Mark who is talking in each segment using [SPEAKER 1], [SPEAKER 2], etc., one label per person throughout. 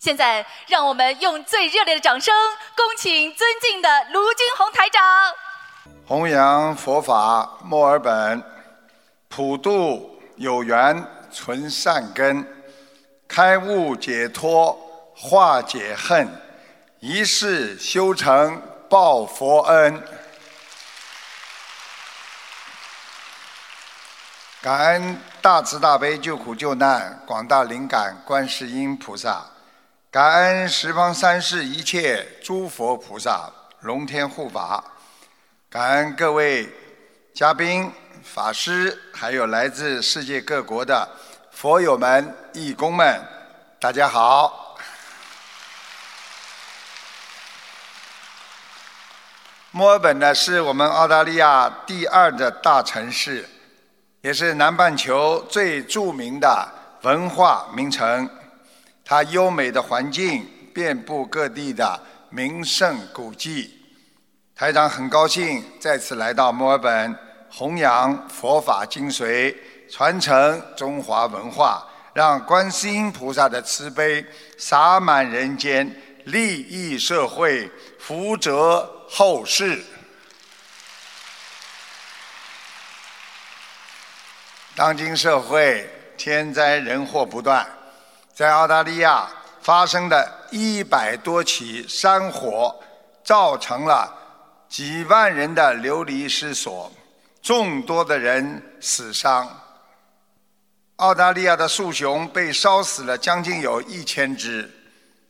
[SPEAKER 1] 现在，让我们用最热烈的掌声，恭请尊敬的卢军宏台长。
[SPEAKER 2] 弘扬佛法，墨尔本普渡有缘存善根，开悟解脱化解恨，一世修成报佛恩。感恩大慈大悲救苦救难广大灵感观世音菩萨。感恩十方三世一切诸佛菩萨、龙天护法，感恩各位嘉宾、法师，还有来自世界各国的佛友们、义工们，大家好。墨尔本呢，是我们澳大利亚第二的大城市，也是南半球最著名的文化名城。它优美的环境，遍布各地的名胜古迹。台长很高兴再次来到墨尔本，弘扬佛法精髓，传承中华文化，让观世音菩萨的慈悲洒满人间，利益社会，福泽后世。当今社会天灾人祸不断。在澳大利亚发生的一百多起山火，造成了几万人的流离失所，众多的人死伤。澳大利亚的树熊被烧死了将近有一千只，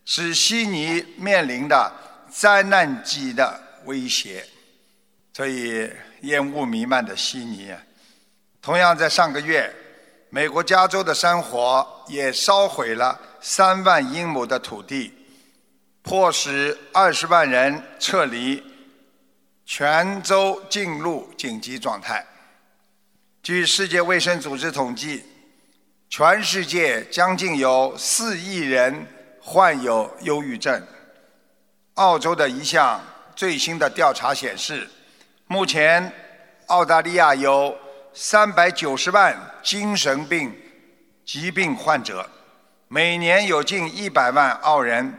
[SPEAKER 2] 使悉尼面临的灾难级的威胁。所以烟雾弥漫的悉尼，同样在上个月。美国加州的山火也烧毁了三万英亩的土地，迫使二十万人撤离，全州进入紧急状态。据世界卫生组织统计，全世界将近有四亿人患有忧郁症。澳洲的一项最新的调查显示，目前澳大利亚有。三百九十万精神病疾病患者，每年有近一百万澳人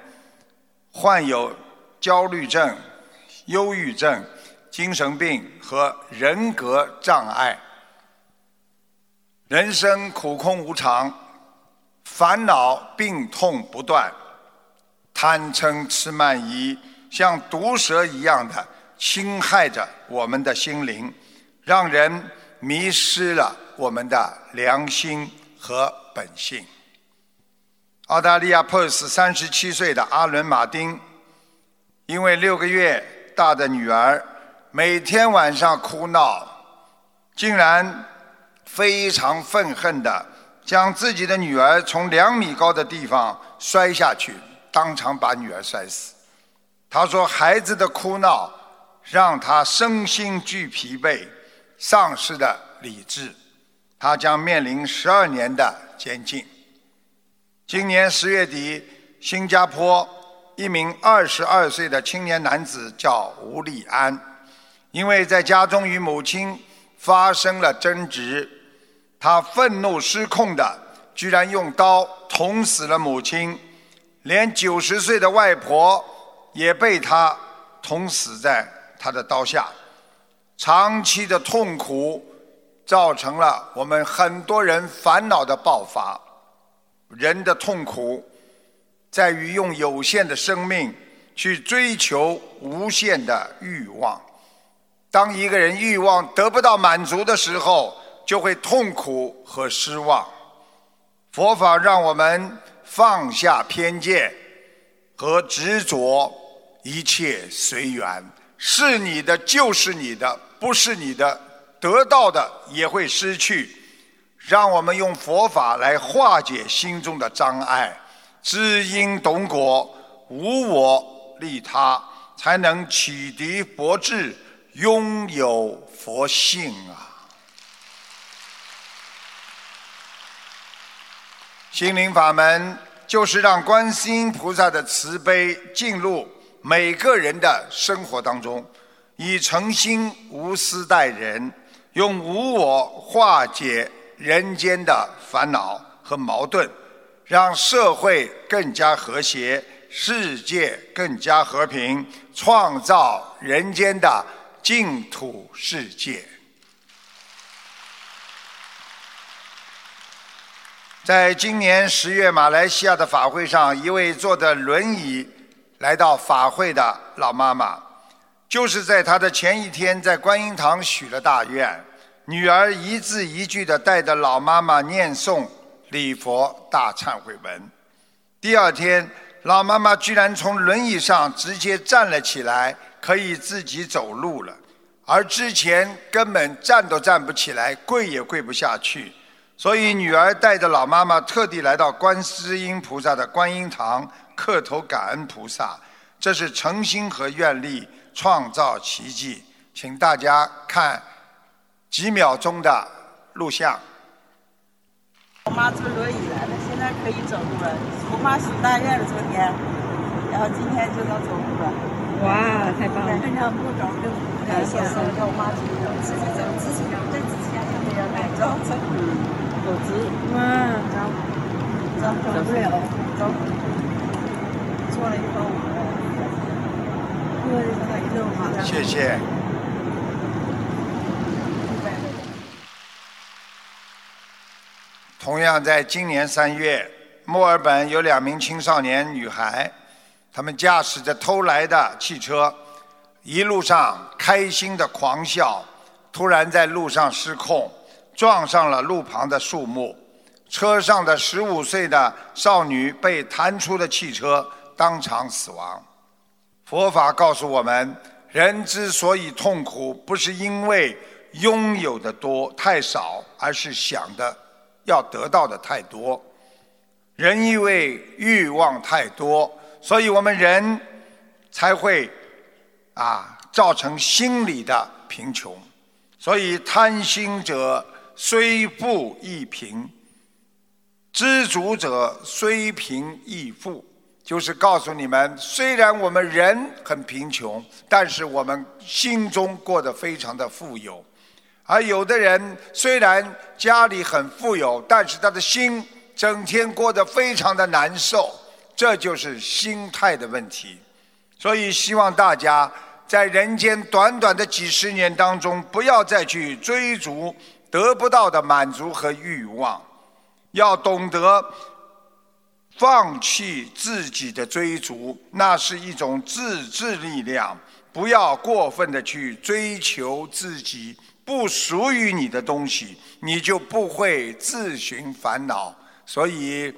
[SPEAKER 2] 患有焦虑症、忧郁症、精神病和人格障碍。人生苦空无常，烦恼病痛不断，贪嗔痴慢疑像毒蛇一样的侵害着我们的心灵，让人。迷失了我们的良心和本性。澳大利亚 Post 三十七岁的阿伦·马丁，因为六个月大的女儿每天晚上哭闹，竟然非常愤恨的将自己的女儿从两米高的地方摔下去，当场把女儿摔死。他说：“孩子的哭闹让他身心俱疲惫。”丧失的理智，他将面临十二年的监禁。今年十月底，新加坡一名二十二岁的青年男子叫吴立安，因为在家中与母亲发生了争执，他愤怒失控的，居然用刀捅死了母亲，连九十岁的外婆也被他捅死在他的刀下。长期的痛苦，造成了我们很多人烦恼的爆发。人的痛苦，在于用有限的生命去追求无限的欲望。当一个人欲望得不到满足的时候，就会痛苦和失望。佛法让我们放下偏见和执着，一切随缘，是你的就是你的。不是你的，得到的也会失去。让我们用佛法来化解心中的障碍，知因懂果，无我利他，才能启迪佛智，拥有佛性啊！心灵法门就是让观世音菩萨的慈悲进入每个人的生活当中。以诚心无私待人，用无我化解人间的烦恼和矛盾，让社会更加和谐，世界更加和平，创造人间的净土世界。在今年十月马来西亚的法会上，一位坐着轮椅来到法会的老妈妈，就是在她的前一天在观音堂许了大愿，女儿一字一句的带着老妈妈念诵礼佛大忏悔文。第二天，老妈妈居然从轮椅上直接站了起来，可以自己走路了，而之前根本站都站不起来，跪也跪不下去。所以，女儿带着老妈妈特地来到观世音菩萨的观音堂磕头感恩菩萨，这是诚心和愿力创造奇迹。请大家看几秒钟的录像。
[SPEAKER 3] 我妈坐轮椅来了，现在可以走路了。我妈许大愿了昨天，然后今天就能走路了。
[SPEAKER 4] 哇，太棒了！
[SPEAKER 3] 非常不着跟感谢神，让我妈自己走，自己走，自己走，对自己这走走。走直，嗯，走，走走不了，走。坐了一会儿，坐了一会儿，
[SPEAKER 2] 谢谢。同样，在今年三月，墨尔本有两名青少年女孩，他们驾驶着偷来的汽车，一路上开心的狂笑，突然在路上失控，撞上了路旁的树木，车上的十五岁的少女被弹出的汽车当场死亡。佛法告诉我们，人之所以痛苦，不是因为拥有的多太少，而是想的。要得到的太多，人因为欲望太多，所以我们人才会啊造成心理的贫穷。所以贪心者虽富亦贫，知足者虽贫亦富。就是告诉你们，虽然我们人很贫穷，但是我们心中过得非常的富有。而有的人虽然家里很富有，但是他的心整天过得非常的难受，这就是心态的问题。所以希望大家在人间短短的几十年当中，不要再去追逐得不到的满足和欲望，要懂得放弃自己的追逐，那是一种自制力量。不要过分的去追求自己。不属于你的东西，你就不会自寻烦恼。所以，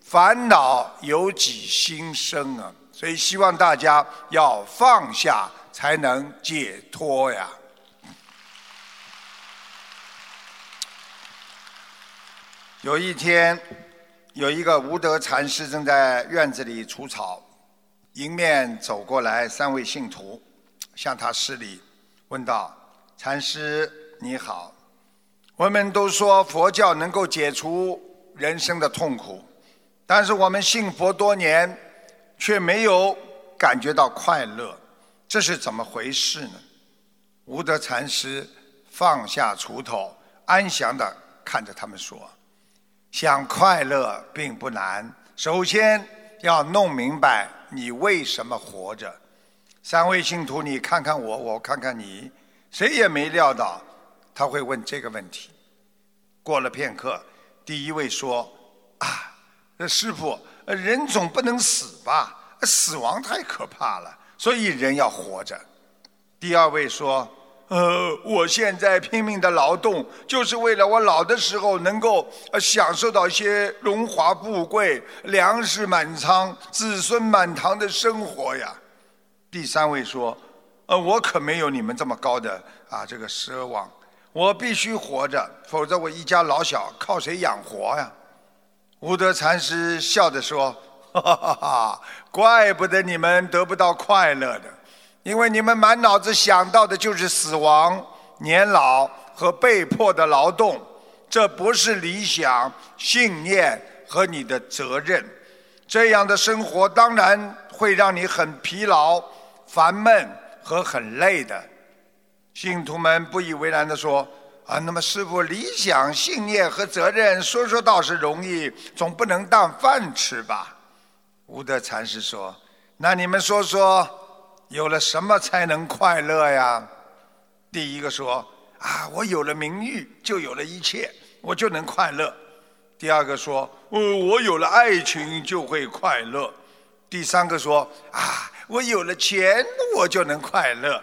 [SPEAKER 2] 烦恼由己心生啊！所以希望大家要放下，才能解脱呀。有一天，有一个无德禅师正在院子里除草，迎面走过来三位信徒，向他施礼，问道。禅师你好，我们都说佛教能够解除人生的痛苦，但是我们信佛多年，却没有感觉到快乐，这是怎么回事呢？无德禅师放下锄头，安详地看着他们说：“想快乐并不难，首先要弄明白你为什么活着。”三位信徒，你看看我，我看看你。谁也没料到他会问这个问题。过了片刻，第一位说：“啊，师傅，人总不能死吧？死亡太可怕了，所以人要活着。”第二位说：“呃，我现在拼命的劳动，就是为了我老的时候能够呃享受到一些荣华富贵、粮食满仓、子孙满堂的生活呀。”第三位说。呃，我可没有你们这么高的啊这个奢望，我必须活着，否则我一家老小靠谁养活呀？无德禅师笑着说：“哈哈哈哈，怪不得你们得不到快乐的，因为你们满脑子想到的就是死亡、年老和被迫的劳动，这不是理想、信念和你的责任。这样的生活当然会让你很疲劳、烦闷。”和很累的信徒们不以为然地说：“啊，那么师傅，理想、信念和责任，说说倒是容易，总不能当饭吃吧？无德禅师说：“那你们说说，有了什么才能快乐呀？”第一个说：“啊，我有了名誉，就有了一切，我就能快乐。”第二个说：“哦，我有了爱情就会快乐。”第三个说：“啊，我有了钱，我就能快乐。”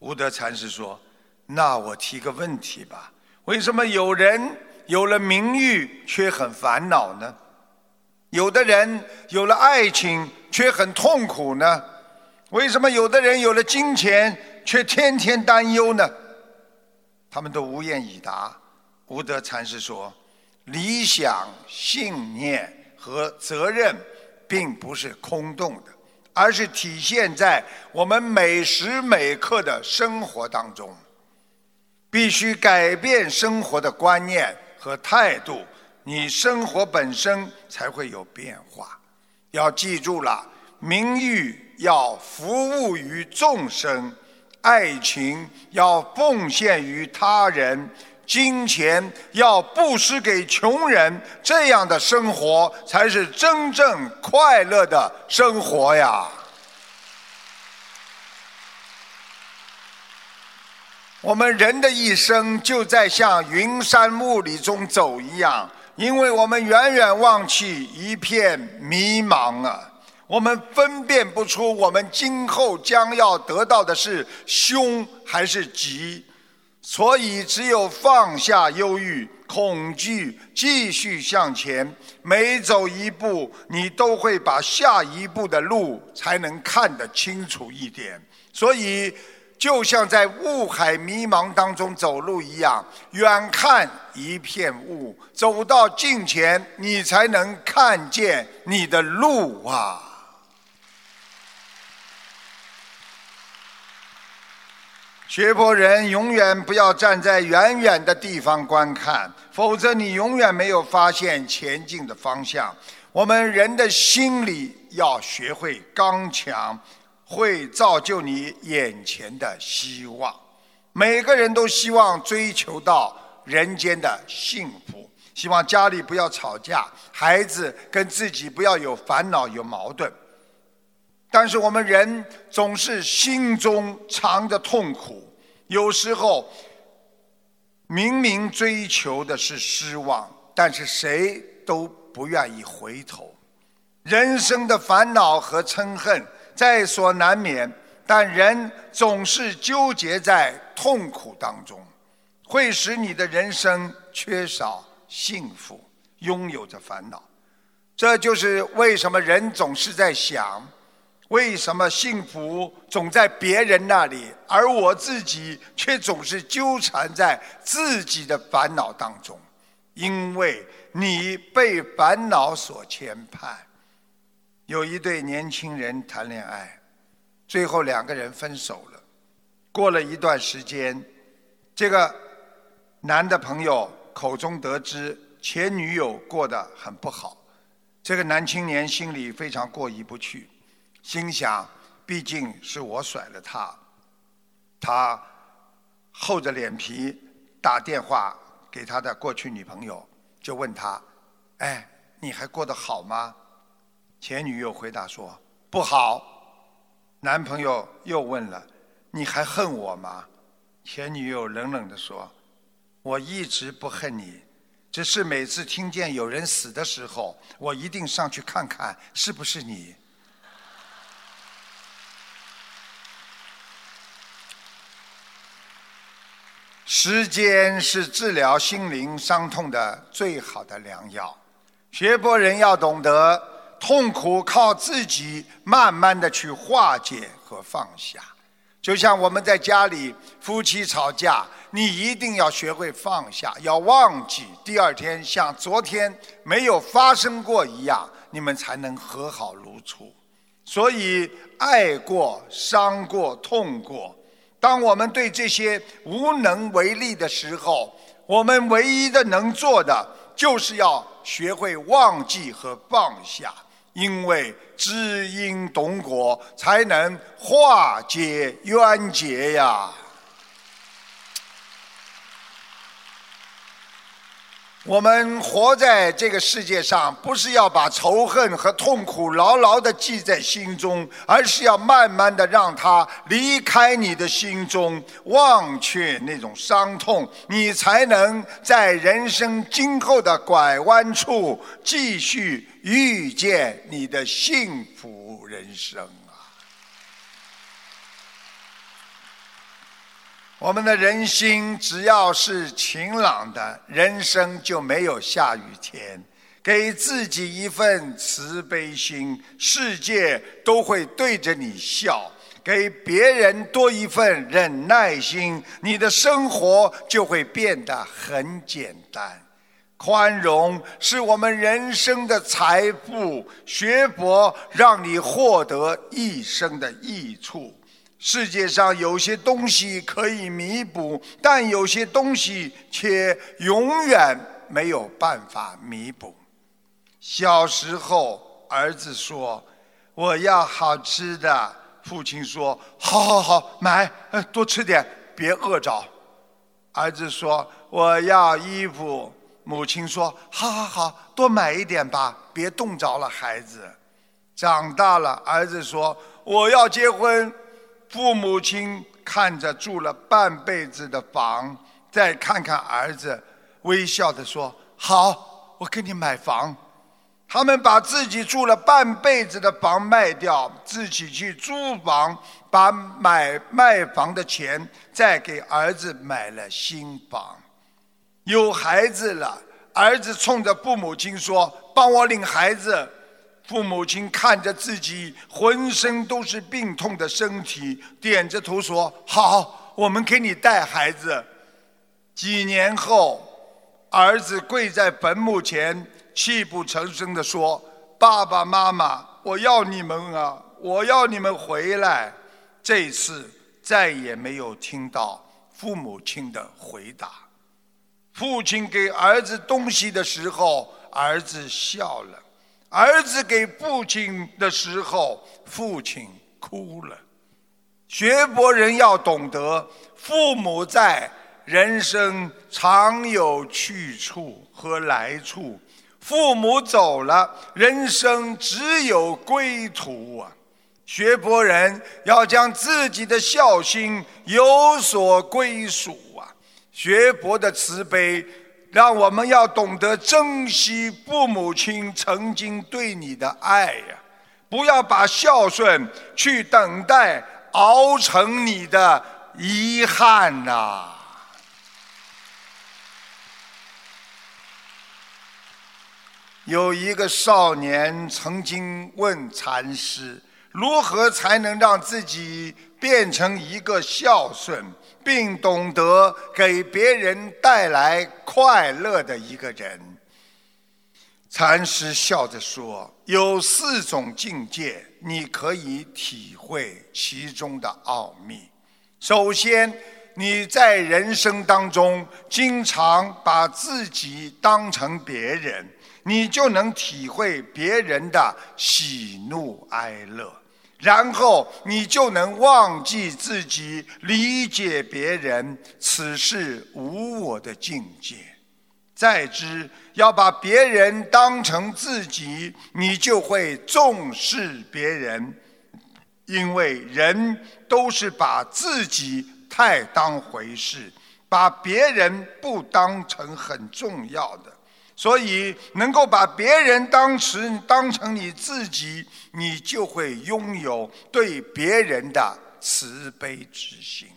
[SPEAKER 2] 无德禅师说。那我提个问题吧：为什么有人有了名誉却很烦恼呢？有的人有了爱情却很痛苦呢？为什么有的人有了金钱却天天担忧呢？他们都无言以答。无德禅师说：“理想、信念和责任，并不是空洞的，而是体现在我们每时每刻的生活当中。”必须改变生活的观念和态度，你生活本身才会有变化。要记住了，名誉要服务于众生，爱情要奉献于他人，金钱要布施给穷人，这样的生活才是真正快乐的生活呀。我们人的一生就在像云山雾里中走一样，因为我们远远望去一片迷茫啊，我们分辨不出我们今后将要得到的是凶还是吉，所以只有放下忧郁、恐惧，继续向前，每走一步，你都会把下一步的路才能看得清楚一点，所以。就像在雾海迷茫当中走路一样，远看一片雾，走到近前，你才能看见你的路啊！学佛人永远不要站在远远的地方观看，否则你永远没有发现前进的方向。我们人的心里要学会刚强。会造就你眼前的希望。每个人都希望追求到人间的幸福，希望家里不要吵架，孩子跟自己不要有烦恼、有矛盾。但是我们人总是心中藏着痛苦，有时候明明追求的是失望，但是谁都不愿意回头。人生的烦恼和嗔恨。在所难免，但人总是纠结在痛苦当中，会使你的人生缺少幸福，拥有着烦恼。这就是为什么人总是在想：为什么幸福总在别人那里，而我自己却总是纠缠在自己的烦恼当中？因为你被烦恼所牵绊。有一对年轻人谈恋爱，最后两个人分手了。过了一段时间，这个男的朋友口中得知前女友过得很不好，这个男青年心里非常过意不去，心想：毕竟是我甩了他。他厚着脸皮打电话给他的过去女朋友，就问他：“哎，你还过得好吗？”前女友回答说：“不好。”男朋友又问了：“你还恨我吗？”前女友冷冷地说：“我一直不恨你，只是每次听见有人死的时候，我一定上去看看是不是你。”时间是治疗心灵伤痛的最好的良药，学佛人要懂得。痛苦靠自己慢慢的去化解和放下，就像我们在家里夫妻吵架，你一定要学会放下，要忘记，第二天像昨天没有发生过一样，你们才能和好如初。所以，爱过、伤过、痛过，当我们对这些无能为力的时候，我们唯一的能做的，就是要学会忘记和放下。因为知因懂果，才能化解冤结呀。我们活在这个世界上，不是要把仇恨和痛苦牢牢的记在心中，而是要慢慢的让它离开你的心中，忘却那种伤痛，你才能在人生今后的拐弯处继续遇见你的幸福人生。我们的人心只要是晴朗的，人生就没有下雨天。给自己一份慈悲心，世界都会对着你笑；给别人多一份忍耐心，你的生活就会变得很简单。宽容是我们人生的财富，学佛让你获得一生的益处。世界上有些东西可以弥补，但有些东西却永远没有办法弥补。小时候，儿子说：“我要好吃的。”父亲说：“好好好，买，多吃点，别饿着。”儿子说：“我要衣服。”母亲说：“好好好，多买一点吧，别冻着了孩子。”长大了，儿子说：“我要结婚。”父母亲看着住了半辈子的房，再看看儿子，微笑的说：“好，我给你买房。”他们把自己住了半辈子的房卖掉，自己去租房，把买卖房的钱再给儿子买了新房。有孩子了，儿子冲着父母亲说：“帮我领孩子。”父母亲看着自己浑身都是病痛的身体，点着头说：“好，我们给你带孩子。”几年后，儿子跪在坟墓前，泣不成声地说：“爸爸妈妈，我要你们啊，我要你们回来。”这次再也没有听到父母亲的回答。父亲给儿子东西的时候，儿子笑了。儿子给父亲的时候，父亲哭了。学佛人要懂得，父母在，人生常有去处和来处；父母走了，人生只有归途啊！学佛人要将自己的孝心有所归属啊！学佛的慈悲。让我们要懂得珍惜父母亲曾经对你的爱呀！不要把孝顺去等待熬成你的遗憾呐！有一个少年曾经问禅师：如何才能让自己变成一个孝顺？并懂得给别人带来快乐的一个人，禅师笑着说：“有四种境界，你可以体会其中的奥秘。首先，你在人生当中经常把自己当成别人，你就能体会别人的喜怒哀乐。”然后你就能忘记自己，理解别人，此是无我的境界。再之，要把别人当成自己，你就会重视别人，因为人都是把自己太当回事，把别人不当成很重要的。所以，能够把别人当成当成你自己，你就会拥有对别人的慈悲之心。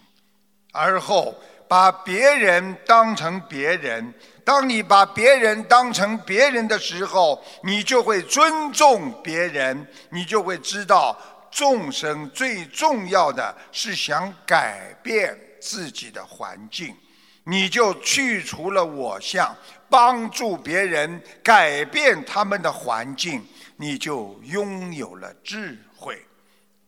[SPEAKER 2] 而后，把别人当成别人，当你把别人当成别人的时候，你就会尊重别人，你就会知道众生最重要的是想改变自己的环境，你就去除了我相。帮助别人改变他们的环境，你就拥有了智慧。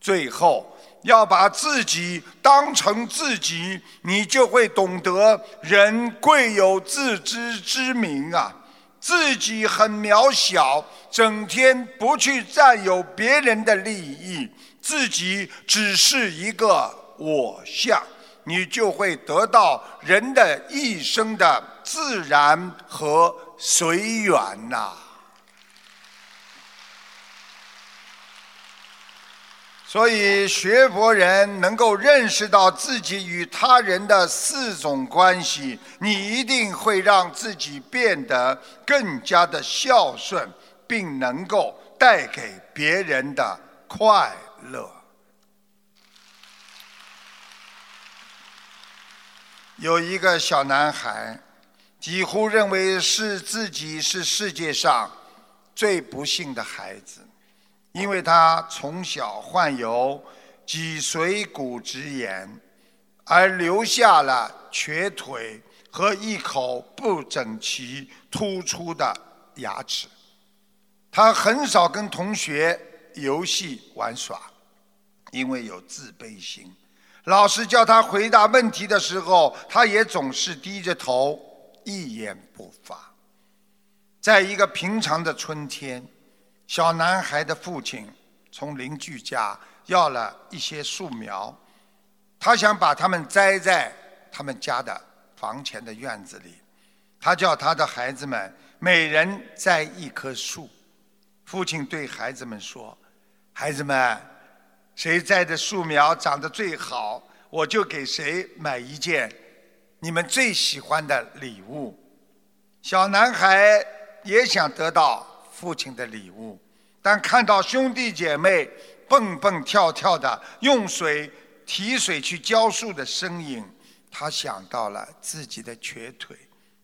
[SPEAKER 2] 最后，要把自己当成自己，你就会懂得人贵有自知之明啊！自己很渺小，整天不去占有别人的利益，自己只是一个我相。你就会得到人的一生的自然和随缘呐。所以，学佛人能够认识到自己与他人的四种关系，你一定会让自己变得更加的孝顺，并能够带给别人的快乐。有一个小男孩，几乎认为是自己是世界上最不幸的孩子。因为他从小患有脊髓骨质炎，而留下了瘸腿和一口不整齐、突出的牙齿。他很少跟同学游戏玩耍，因为有自卑心。老师叫他回答问题的时候，他也总是低着头，一言不发。在一个平常的春天。小男孩的父亲从邻居家要了一些树苗，他想把它们栽在他们家的房前的院子里。他叫他的孩子们每人栽一棵树。父亲对孩子们说：“孩子们，谁栽的树苗长得最好，我就给谁买一件你们最喜欢的礼物。”小男孩也想得到。父亲的礼物，但看到兄弟姐妹蹦蹦跳跳的用水提水去浇树的身影，他想到了自己的瘸腿，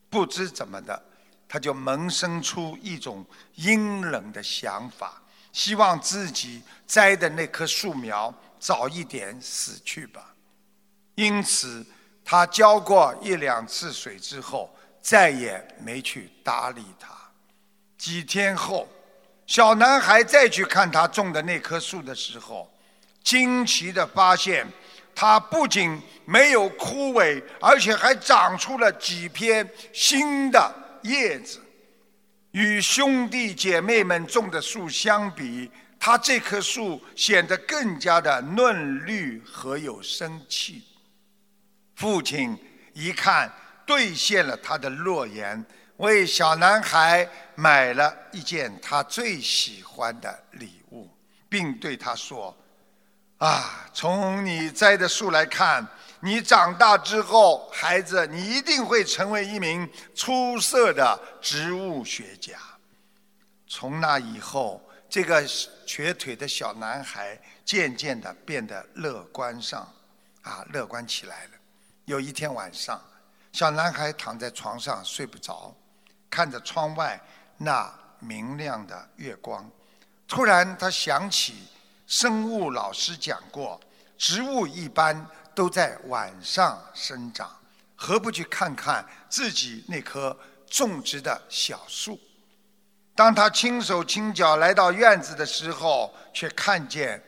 [SPEAKER 2] 不知怎么的，他就萌生出一种阴冷的想法，希望自己栽的那棵树苗早一点死去吧。因此，他浇过一两次水之后，再也没去搭理它。几天后，小男孩再去看他种的那棵树的时候，惊奇的发现，它不仅没有枯萎，而且还长出了几片新的叶子。与兄弟姐妹们种的树相比，他这棵树显得更加的嫩绿和有生气。父亲一看，兑现了他的诺言。为小男孩买了一件他最喜欢的礼物，并对他说：“啊，从你栽的树来看，你长大之后，孩子，你一定会成为一名出色的植物学家。”从那以后，这个瘸腿的小男孩渐渐的变得乐观上，啊，乐观起来了。有一天晚上，小男孩躺在床上睡不着。看着窗外那明亮的月光，突然他想起生物老师讲过，植物一般都在晚上生长，何不去看看自己那棵种植的小树？当他轻手轻脚来到院子的时候，却看见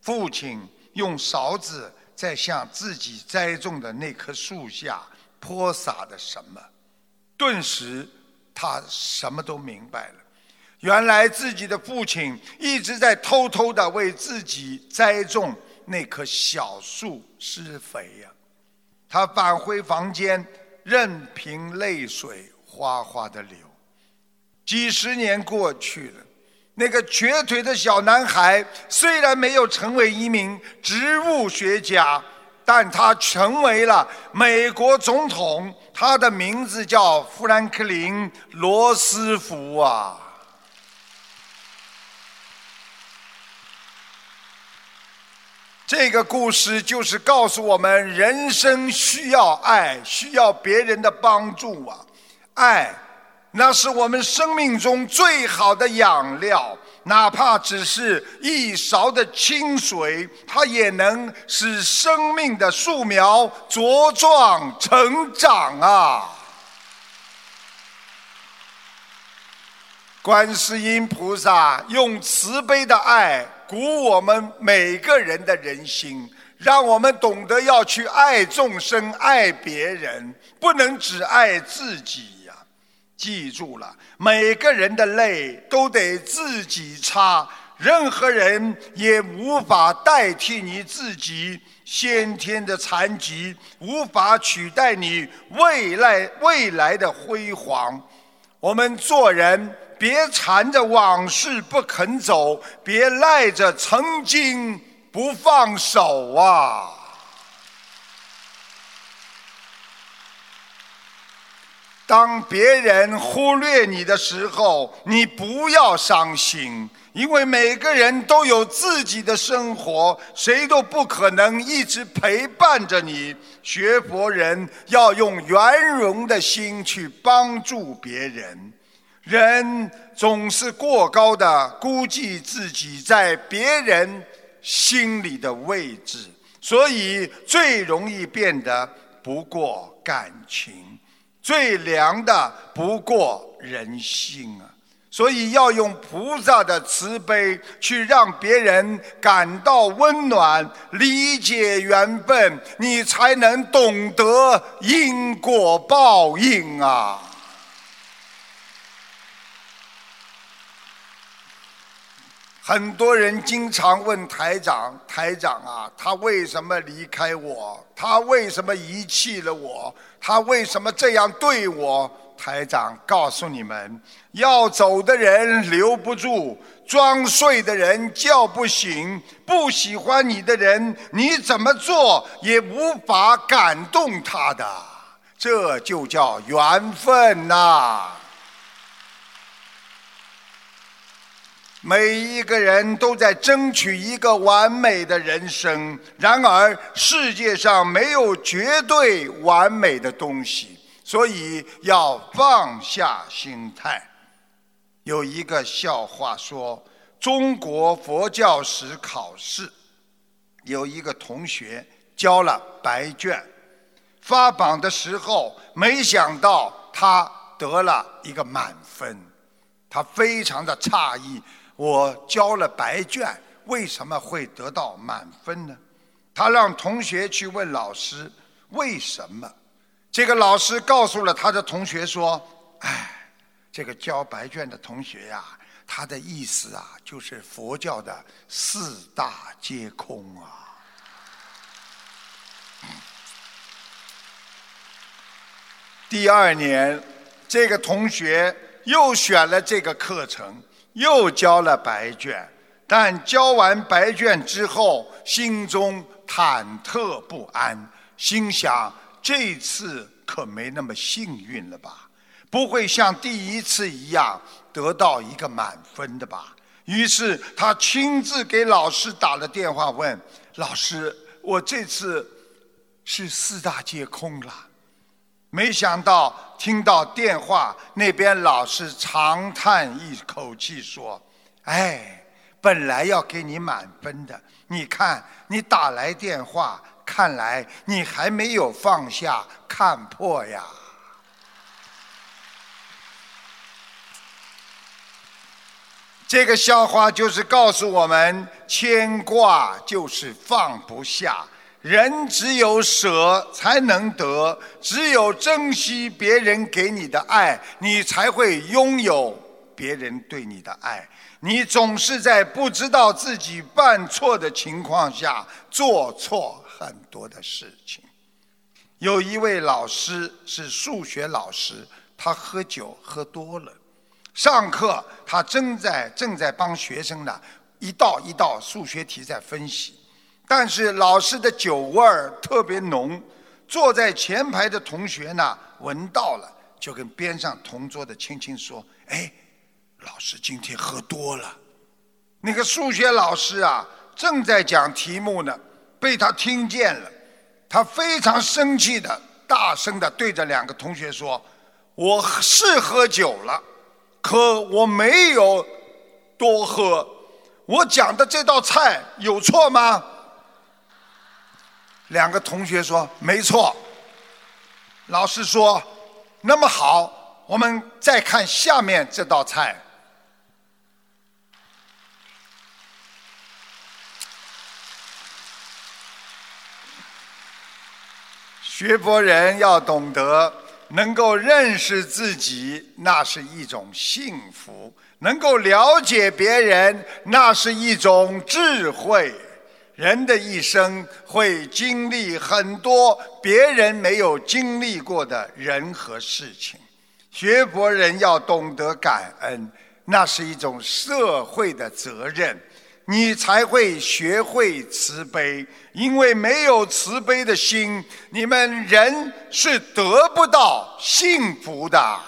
[SPEAKER 2] 父亲用勺子在向自己栽种的那棵树下泼洒的什么，顿时。他什么都明白了，原来自己的父亲一直在偷偷的为自己栽种那棵小树施肥呀。他返回房间，任凭泪水哗哗的流。几十年过去了，那个瘸腿的小男孩虽然没有成为一名植物学家。但他成为了美国总统，他的名字叫富兰克林·罗斯福啊。这个故事就是告诉我们，人生需要爱，需要别人的帮助啊！爱，那是我们生命中最好的养料。哪怕只是一勺的清水，它也能使生命的树苗茁壮成长啊！观世音菩萨用慈悲的爱鼓舞我们每个人的人心，让我们懂得要去爱众生、爱别人，不能只爱自己。记住了，每个人的泪都得自己擦，任何人也无法代替你自己先天的残疾，无法取代你未来未来的辉煌。我们做人别缠着往事不肯走，别赖着曾经不放手啊！当别人忽略你的时候，你不要伤心，因为每个人都有自己的生活，谁都不可能一直陪伴着你。学佛人要用圆融的心去帮助别人，人总是过高的估计自己在别人心里的位置，所以最容易变得不过感情。最凉的不过人心啊！所以要用菩萨的慈悲去让别人感到温暖，理解缘分，你才能懂得因果报应啊！很多人经常问台长：“台长啊，他为什么离开我？他为什么遗弃了我？他为什么这样对我？”台长告诉你们：要走的人留不住，装睡的人叫不醒，不喜欢你的人，你怎么做也无法感动他的，这就叫缘分呐！每一个人都在争取一个完美的人生，然而世界上没有绝对完美的东西，所以要放下心态。有一个笑话说，中国佛教史考试，有一个同学交了白卷，发榜的时候，没想到他得了一个满分，他非常的诧异。我交了白卷，为什么会得到满分呢？他让同学去问老师为什么。这个老师告诉了他的同学说：“哎，这个交白卷的同学呀，他的意思啊，就是佛教的四大皆空啊。”第二年，这个同学又选了这个课程。又交了白卷，但交完白卷之后，心中忐忑不安，心想：这次可没那么幸运了吧？不会像第一次一样得到一个满分的吧？于是他亲自给老师打了电话，问老师：“我这次是四大皆空了？”没想到听到电话那边老师长叹一口气说：“哎，本来要给你满分的，你看你打来电话，看来你还没有放下看破呀。”这个笑话就是告诉我们：牵挂就是放不下。人只有舍才能得，只有珍惜别人给你的爱，你才会拥有别人对你的爱。你总是在不知道自己犯错的情况下做错很多的事情。有一位老师是数学老师，他喝酒喝多了，上课他正在正在帮学生呢一道一道数学题在分析。但是老师的酒味儿特别浓，坐在前排的同学呢闻到了，就跟边上同桌的轻轻说：“哎，老师今天喝多了。”那个数学老师啊正在讲题目呢，被他听见了，他非常生气的大声的对着两个同学说：“我是喝酒了，可我没有多喝，我讲的这道菜有错吗？”两个同学说：“没错。”老师说：“那么好，我们再看下面这道菜。”学佛人要懂得，能够认识自己，那是一种幸福；能够了解别人，那是一种智慧。人的一生会经历很多别人没有经历过的人和事情，学佛人要懂得感恩，那是一种社会的责任，你才会学会慈悲。因为没有慈悲的心，你们人是得不到幸福的。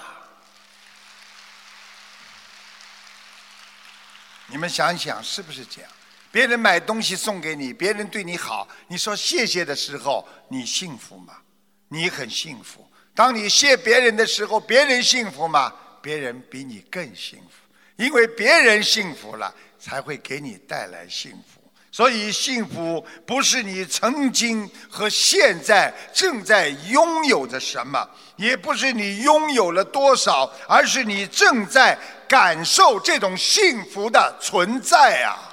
[SPEAKER 2] 你们想想是不是这样？别人买东西送给你，别人对你好，你说谢谢的时候，你幸福吗？你很幸福。当你谢别人的时候，别人幸福吗？别人比你更幸福，因为别人幸福了，才会给你带来幸福。所以，幸福不是你曾经和现在正在拥有着什么，也不是你拥有了多少，而是你正在感受这种幸福的存在啊！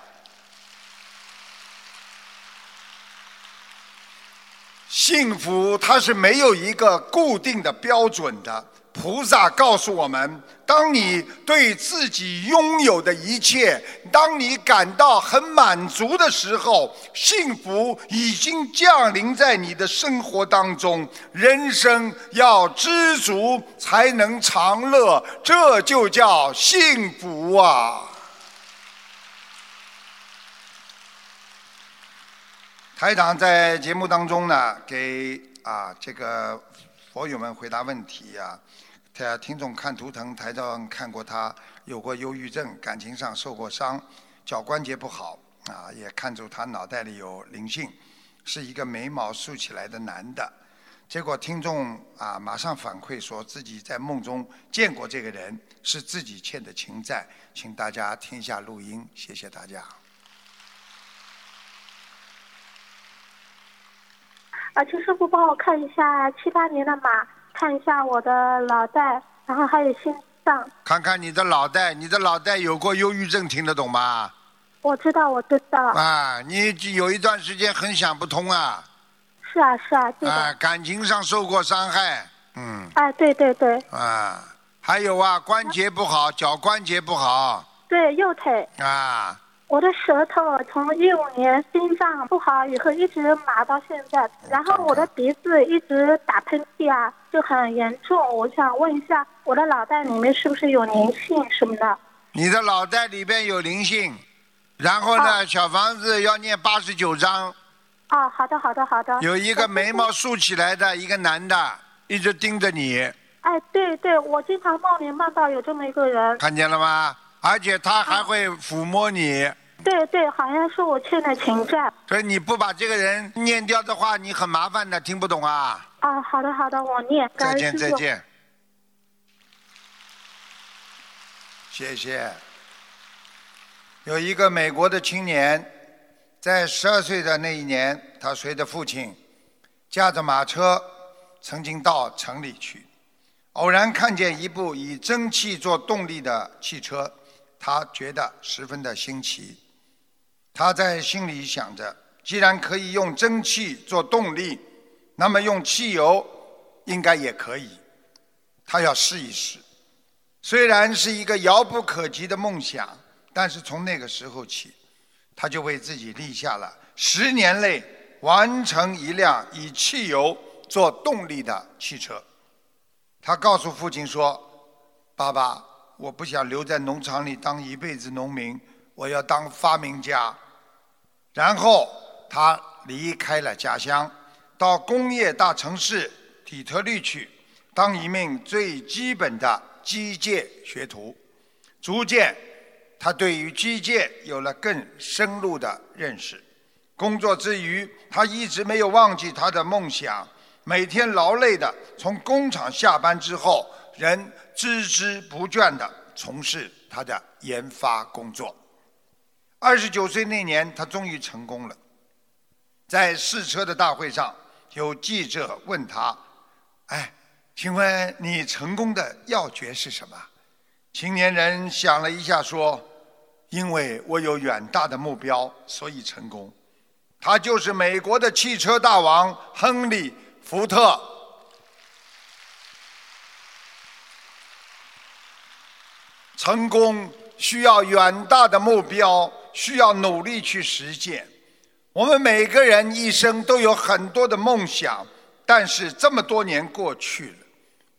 [SPEAKER 2] 幸福它是没有一个固定的标准的。菩萨告诉我们：当你对自己拥有的一切，当你感到很满足的时候，幸福已经降临在你的生活当中。人生要知足才能长乐，这就叫幸福啊！台长在节目当中呢，给啊这个佛友们回答问题呀。他听众看图腾，台长看过他有过忧郁症，感情上受过伤，脚关节不好啊，也看出他脑袋里有灵性，是一个眉毛竖起来的男的。结果听众啊马上反馈说自己在梦中见过这个人，是自己欠的情债，请大家听一下录音，谢谢大家。
[SPEAKER 5] 啊，请师傅帮我看一下七八年的马，看一下我的脑袋，然后还有心脏。
[SPEAKER 2] 看看你的脑袋，你的脑袋有过忧郁症，听得懂吗？
[SPEAKER 5] 我知道，我知道。
[SPEAKER 2] 啊，你有一段时间很想不通啊。
[SPEAKER 5] 是啊，是啊，对的。
[SPEAKER 2] 啊，感情上受过伤害，嗯。
[SPEAKER 5] 哎，对对对。
[SPEAKER 2] 啊，还有啊，关节不好，脚关节不好。
[SPEAKER 5] 对，右腿。
[SPEAKER 2] 啊。
[SPEAKER 5] 我的舌头从一五年心脏不好以后一直麻到现在，然后我的鼻子一直打喷嚏啊，就很严重。我想问一下，我的脑袋里面是不是有灵性什么的？
[SPEAKER 2] 你的脑袋里边有灵性，然后呢，小房子要念八十九章。
[SPEAKER 5] 哦，好的，好的，好的。
[SPEAKER 2] 有一个眉毛竖起来的一个男的，一直盯着你。
[SPEAKER 5] 哎，对对，我经常梦里梦到有这么一个人。
[SPEAKER 2] 看见了吗？而且他还会抚摸你。
[SPEAKER 5] 对对，好像是我欠的情债。
[SPEAKER 2] 所以你不把这个人念掉的话，你很麻烦的，听不懂啊？
[SPEAKER 5] 啊，好的好的，我念。
[SPEAKER 2] 再见再见。谢谢。有一个美国的青年，在十二岁的那一年，他随着父亲驾着马车，曾经到城里去，偶然看见一部以蒸汽做动力的汽车，他觉得十分的新奇。他在心里想着，既然可以用蒸汽做动力，那么用汽油应该也可以。他要试一试。虽然是一个遥不可及的梦想，但是从那个时候起，他就为自己立下了十年内完成一辆以汽油做动力的汽车。他告诉父亲说：“爸爸，我不想留在农场里当一辈子农民，我要当发明家。”然后他离开了家乡，到工业大城市底特律去，当一名最基本的机械学徒。逐渐，他对于机械有了更深入的认识。工作之余，他一直没有忘记他的梦想，每天劳累的从工厂下班之后，仍孜孜不倦地从事他的研发工作。二十九岁那年，他终于成功了。在试车的大会上，有记者问他：“哎，请问你成功的要诀是什么？”青年人想了一下，说：“因为我有远大的目标，所以成功。”他就是美国的汽车大王亨利·福特。成功需要远大的目标。需要努力去实现。我们每个人一生都有很多的梦想，但是这么多年过去了，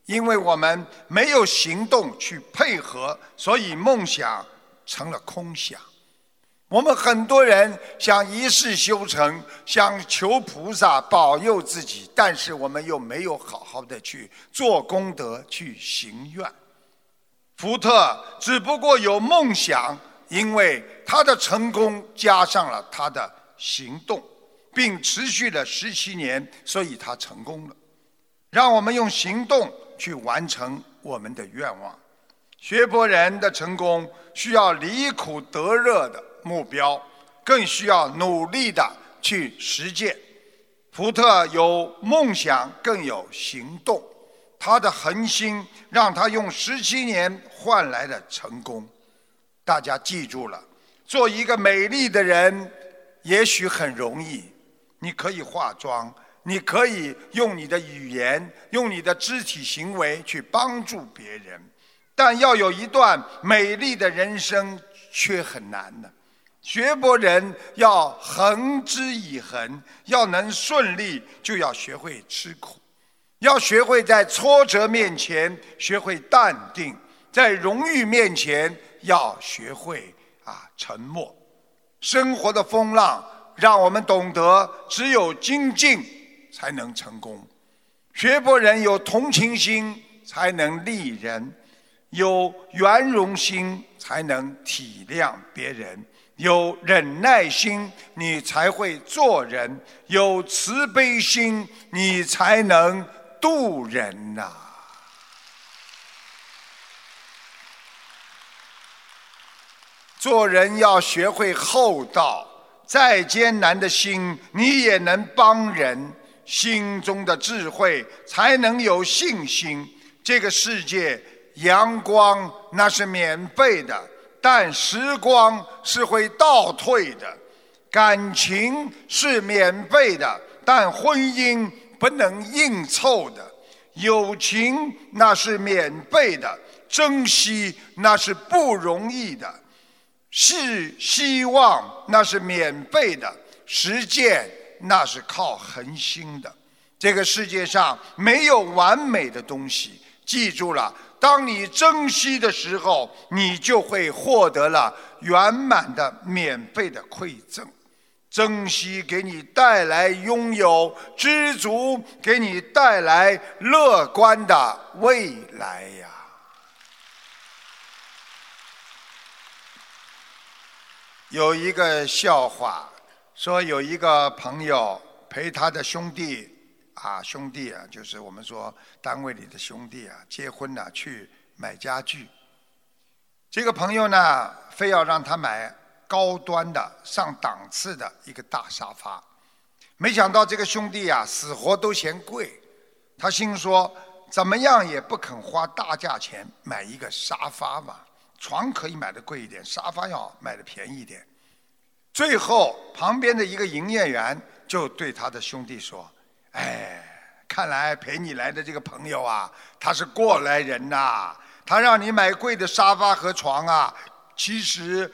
[SPEAKER 2] 因为我们没有行动去配合，所以梦想成了空想。我们很多人想一世修成，想求菩萨保佑自己，但是我们又没有好好的去做功德、去行愿。福特只不过有梦想，因为他的成功加上了他的行动，并持续了十七年，所以他成功了。让我们用行动去完成我们的愿望。学佛人的成功需要离苦得乐的。目标更需要努力的去实践。福特有梦想，更有行动。他的恒心让他用十七年换来了成功。大家记住了，做一个美丽的人，也许很容易。你可以化妆，你可以用你的语言、用你的肢体行为去帮助别人，但要有一段美丽的人生，却很难的。学博人要恒之以恒，要能顺利，就要学会吃苦；要学会在挫折面前学会淡定，在荣誉面前要学会啊沉默。生活的风浪让我们懂得，只有精进才能成功。学佛人有同情心，才能利人；有圆融心，才能体谅别人。有忍耐心，你才会做人；有慈悲心，你才能度人呐。做人要学会厚道，再艰难的心，你也能帮人。心中的智慧，才能有信心。这个世界，阳光那是免费的。但时光是会倒退的，感情是免费的，但婚姻不能硬凑的。友情那是免费的，珍惜那是不容易的。是希望那是免费的，实践那是靠恒心的。这个世界上没有完美的东西，记住了。当你珍惜的时候，你就会获得了圆满的免费的馈赠。珍惜给你带来拥有，知足给你带来乐观的未来呀。有一个笑话，说有一个朋友陪他的兄弟。啊，兄弟啊，就是我们说单位里的兄弟啊，结婚了去买家具。这个朋友呢，非要让他买高端的、上档次的一个大沙发。没想到这个兄弟啊，死活都嫌贵。他心说，怎么样也不肯花大价钱买一个沙发嘛。床可以买的贵一点，沙发要买的便宜一点。最后，旁边的一个营业员就对他的兄弟说。哎，看来陪你来的这个朋友啊，他是过来人呐。他让你买贵的沙发和床啊，其实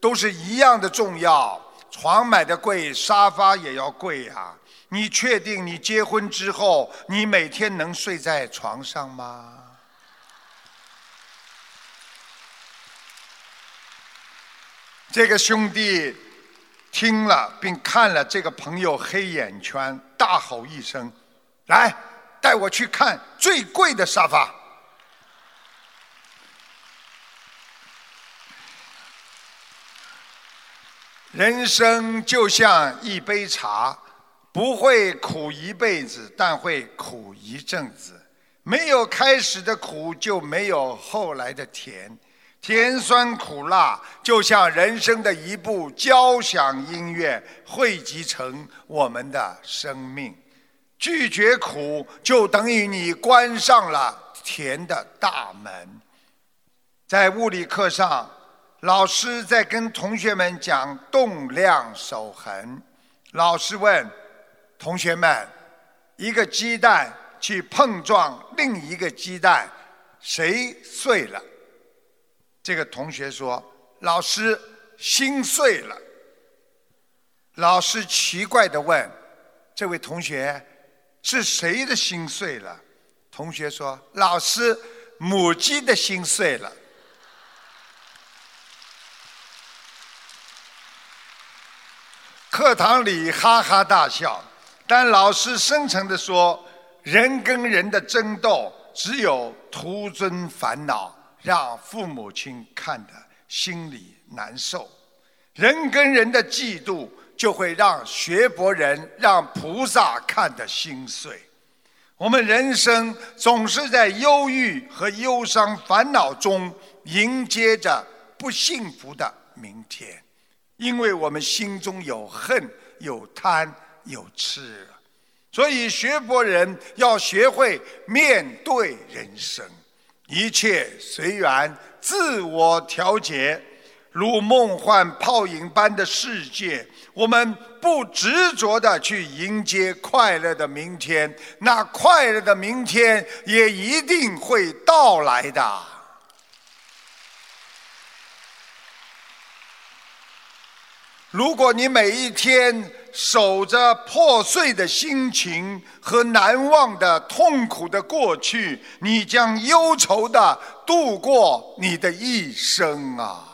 [SPEAKER 2] 都是一样的重要。床买的贵，沙发也要贵呀。你确定你结婚之后，你每天能睡在床上吗？这个兄弟。听了并看了这个朋友黑眼圈，大吼一声：“来，带我去看最贵的沙发。”人生就像一杯茶，不会苦一辈子，但会苦一阵子。没有开始的苦，就没有后来的甜。甜酸苦辣，就像人生的一部交响音乐，汇集成我们的生命。拒绝苦，就等于你关上了甜的大门。在物理课上，老师在跟同学们讲动量守恒。老师问同学们：一个鸡蛋去碰撞另一个鸡蛋，谁碎了？这个同学说：“老师心碎了。”老师奇怪的问：“这位同学，是谁的心碎了？”同学说：“老师，母鸡的心碎了。”课堂里哈哈大笑，但老师深沉地说：“人跟人的争斗，只有徒增烦恼，让父母亲看得心里难受；人跟人的嫉妒，就会让学佛人、让菩萨看得心碎。我们人生总是在忧郁和忧伤、烦恼中迎接着不幸福的明天。”因为我们心中有恨、有贪、有痴，所以学佛人要学会面对人生，一切随缘，自我调节，如梦幻泡影般的世界，我们不执着的去迎接快乐的明天，那快乐的明天也一定会到来的。如果你每一天守着破碎的心情和难忘的痛苦的过去，你将忧愁的度过你的一生啊！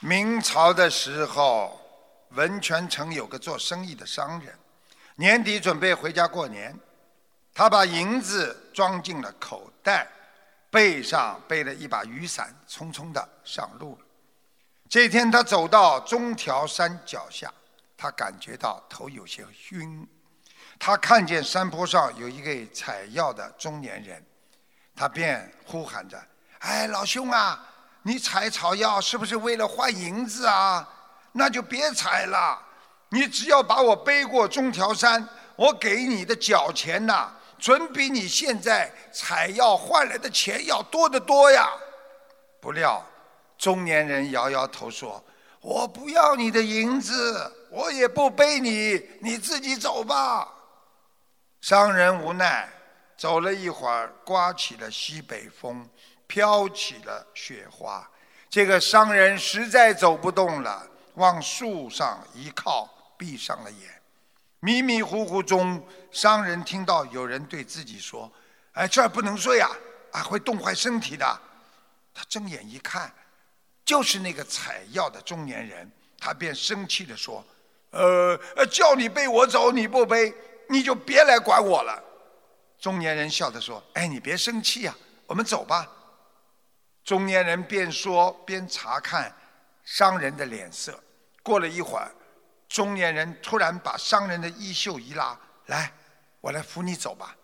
[SPEAKER 2] 明朝的时候，文泉城有个做生意的商人，年底准备回家过年，他把银子装进了口袋。背上背了一把雨伞，匆匆的上路了。这天，他走到中条山脚下，他感觉到头有些晕。他看见山坡上有一个采药的中年人，他便呼喊着：“哎，老兄啊，你采草药是不是为了换银子啊？那就别采了，你只要把我背过中条山，我给你的脚钱呐。”准比你现在采药换来的钱要多得多呀！不料中年人摇摇头说：“我不要你的银子，我也不背你，你自己走吧。”商人无奈，走了一会儿，刮起了西北风，飘起了雪花。这个商人实在走不动了，往树上一靠，闭上了眼。迷迷糊糊中，商人听到有人对自己说：“哎，这儿不能睡啊，啊，会冻坏身体的。”他睁眼一看，就是那个采药的中年人，他便生气地说：“呃，叫你背我走，你不背，你就别来管我了。”中年人笑着说：“哎，你别生气呀，我们走吧。”中年人边说边查看商人的脸色。过了一会儿。中年人突然把商人的衣袖一拉：“来，我来扶你走吧。”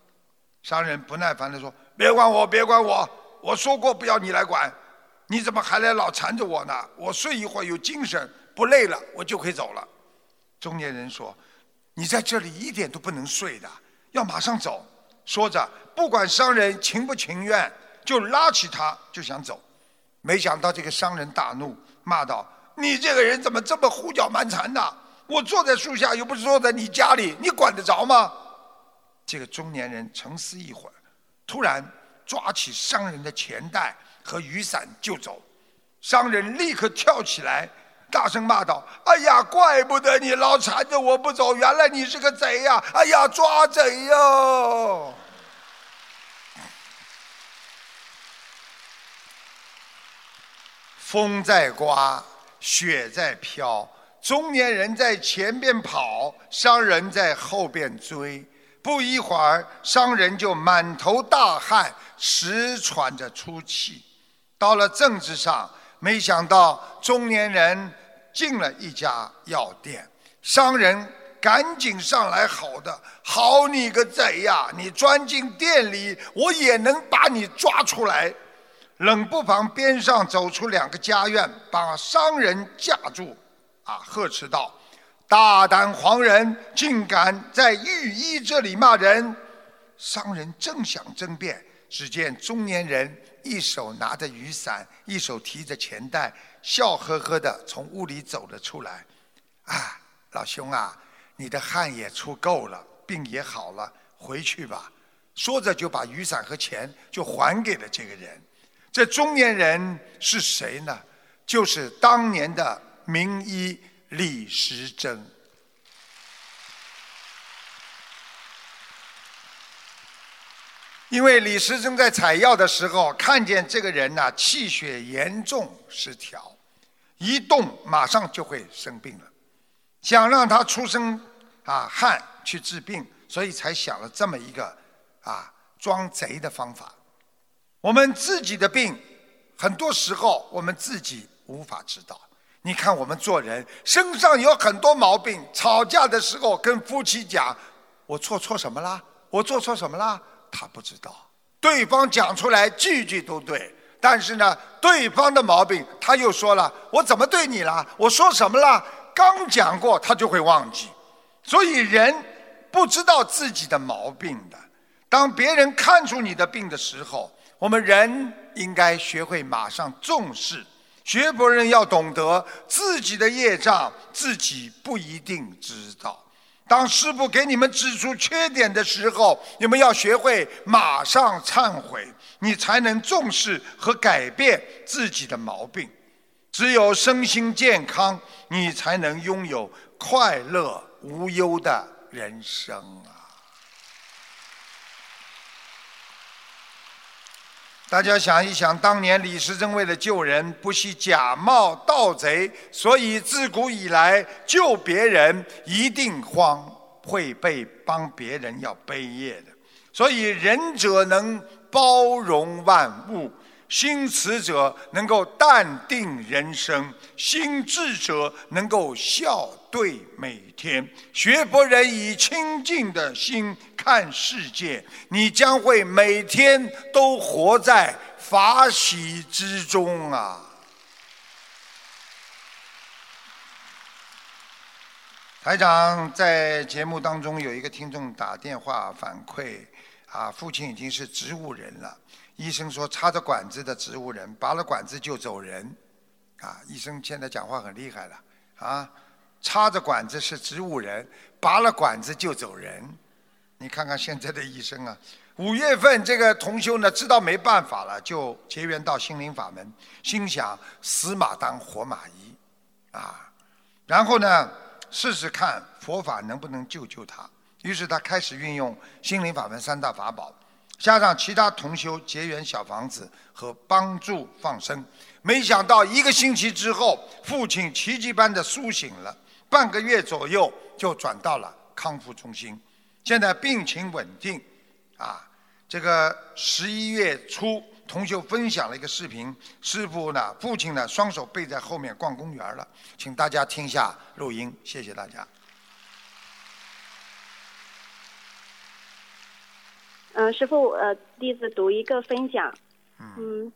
[SPEAKER 2] 商人不耐烦地说：“别管我，别管我！我说过不要你来管，你怎么还来老缠着我呢？我睡一会儿有精神，不累了我就可以走了。”中年人说：“你在这里一点都不能睡的，要马上走。”说着，不管商人情不情愿，就拉起他就想走。没想到这个商人大怒，骂道：“你这个人怎么这么胡搅蛮缠的？”我坐在树下，又不是坐在你家里，你管得着吗？这个中年人沉思一会儿，突然抓起商人的钱袋和雨伞就走。商人立刻跳起来，大声骂道：“哎呀，怪不得你老缠着我不走，原来你是个贼呀！哎呀，抓贼哟！”风在刮，雪在飘。中年人在前边跑，商人在后边追。不一会儿，商人就满头大汗，直喘着粗气。到了镇子上，没想到中年人进了一家药店，商人赶紧上来吼的：“好你个贼呀！你钻进店里，我也能把你抓出来。”冷不防边上走出两个家院，把商人架住。啊！呵斥道：“大胆狂人，竟敢在御医这里骂人！”商人正想争辩，只见中年人一手拿着雨伞，一手提着钱袋，笑呵呵的从屋里走了出来。“啊，老兄啊，你的汗也出够了，病也好了，回去吧。”说着就把雨伞和钱就还给了这个人。这中年人是谁呢？就是当年的。名医李时珍。因为李时珍在采药的时候看见这个人呐、气血严重失调，一动马上就会生病了，想让他出生啊汗去治病，所以才想了这么一个啊装贼的方法。我们自己的病，很多时候我们自己无法知道。你看我们做人身上有很多毛病，吵架的时候跟夫妻讲，我做错什么啦？我做错什么啦？他不知道，对方讲出来句句都对，但是呢，对方的毛病他又说了，我怎么对你了？我说什么了？刚讲过，他就会忘记。所以人不知道自己的毛病的。当别人看出你的病的时候，我们人应该学会马上重视。学佛人要懂得自己的业障，自己不一定知道。当师傅给你们指出缺点的时候，你们要学会马上忏悔，你才能重视和改变自己的毛病。只有身心健康，你才能拥有快乐无忧的人生啊！大家想一想，当年李时珍为了救人，不惜假冒盗贼，所以自古以来救别人一定慌，会被帮别人要背业的。所以仁者能包容万物，心慈者能够淡定人生，心智者能够笑对每天。学佛人以清净的心看世界，你将会每天都活在法喜之中啊！台长在节目当中有一个听众打电话反馈，啊，父亲已经是植物人了。医生说插着管子的植物人，拔了管子就走人。啊，医生现在讲话很厉害了啊，插着管子是植物人，拔了管子就走人。你看看现在的医生啊，五月份这个同修呢，知道没办法了，就结缘到心灵法门，心想死马当活马医，啊，然后呢，试试看佛法能不能救救他。于是他开始运用心灵法门三大法宝，加上其他同修结缘小房子和帮助放生。没想到一个星期之后，父亲奇迹般的苏醒了，半个月左右就转到了康复中心，现在病情稳定。啊，这个十一月初，同修分享了一个视频，师傅呢，父亲呢，双手背在后面逛公园了，请大家听一下录音，谢谢大家。
[SPEAKER 6] 嗯，师傅，呃，弟子读一个分享。嗯，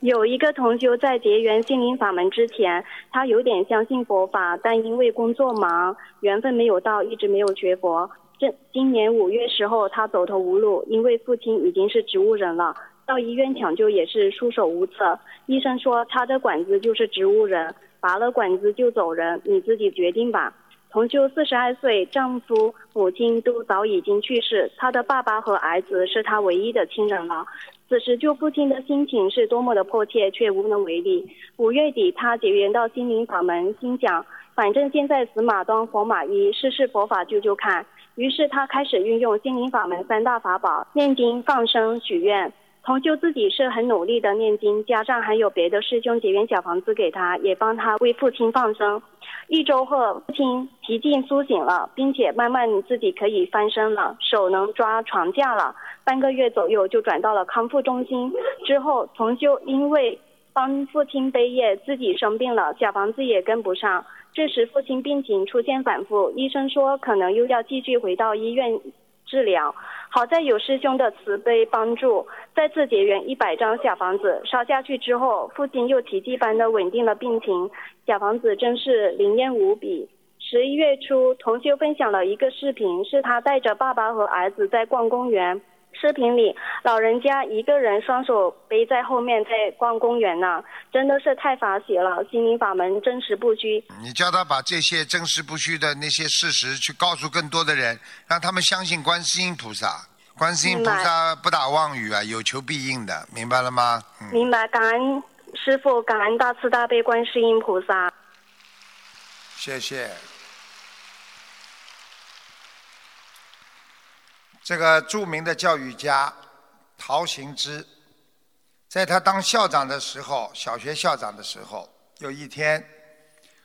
[SPEAKER 6] 有一个同修在结缘心灵法门之前，他有点相信佛法，但因为工作忙，缘分没有到，一直没有学佛。这今年五月时候，他走投无路，因为父亲已经是植物人了，到医院抢救也是束手无策。医生说插着管子就是植物人，拔了管子就走人，你自己决定吧。同修四十二岁，丈夫、母亲都早已经去世，她的爸爸和儿子是她唯一的亲人了。此时救父亲的心情是多么的迫切，却无能为力。五月底，她结缘到心灵法门，心想反正现在死马当活马医，试试佛法救救看。于是她开始运用心灵法门三大法宝：念经、放生、许愿。同修自己是很努力的念经，加上还有别的师兄结缘小房子给他，也帮他为父亲放生。一周后，父亲脾气苏醒了，并且慢慢自己可以翻身了，手能抓床架了。半个月左右就转到了康复中心。之后，同修因为帮父亲背业，自己生病了，小房子也跟不上。这时，父亲病情出现反复，医生说可能又要继续回到医院治疗。好在有师兄的慈悲帮助，再次结缘一百张小房子烧下去之后，父亲又奇迹般的稳定了病情，小房子真是灵验无比。十一月初，同修分享了一个视频，是他带着爸爸和儿子在逛公园。视频里，老人家一个人双手背在后面在逛公园呢，真的是太法喜了。心灵法门真实不虚，
[SPEAKER 2] 你叫他把这些真实不虚的那些事实去告诉更多的人，让他们相信观世音菩萨。观世音菩萨不打妄语啊，有求必应的，明白了吗？嗯，
[SPEAKER 6] 明白，感恩师傅，感恩大慈大悲观世音菩萨。
[SPEAKER 2] 谢谢。这个著名的教育家陶行知，在他当校长的时候，小学校长的时候，有一天，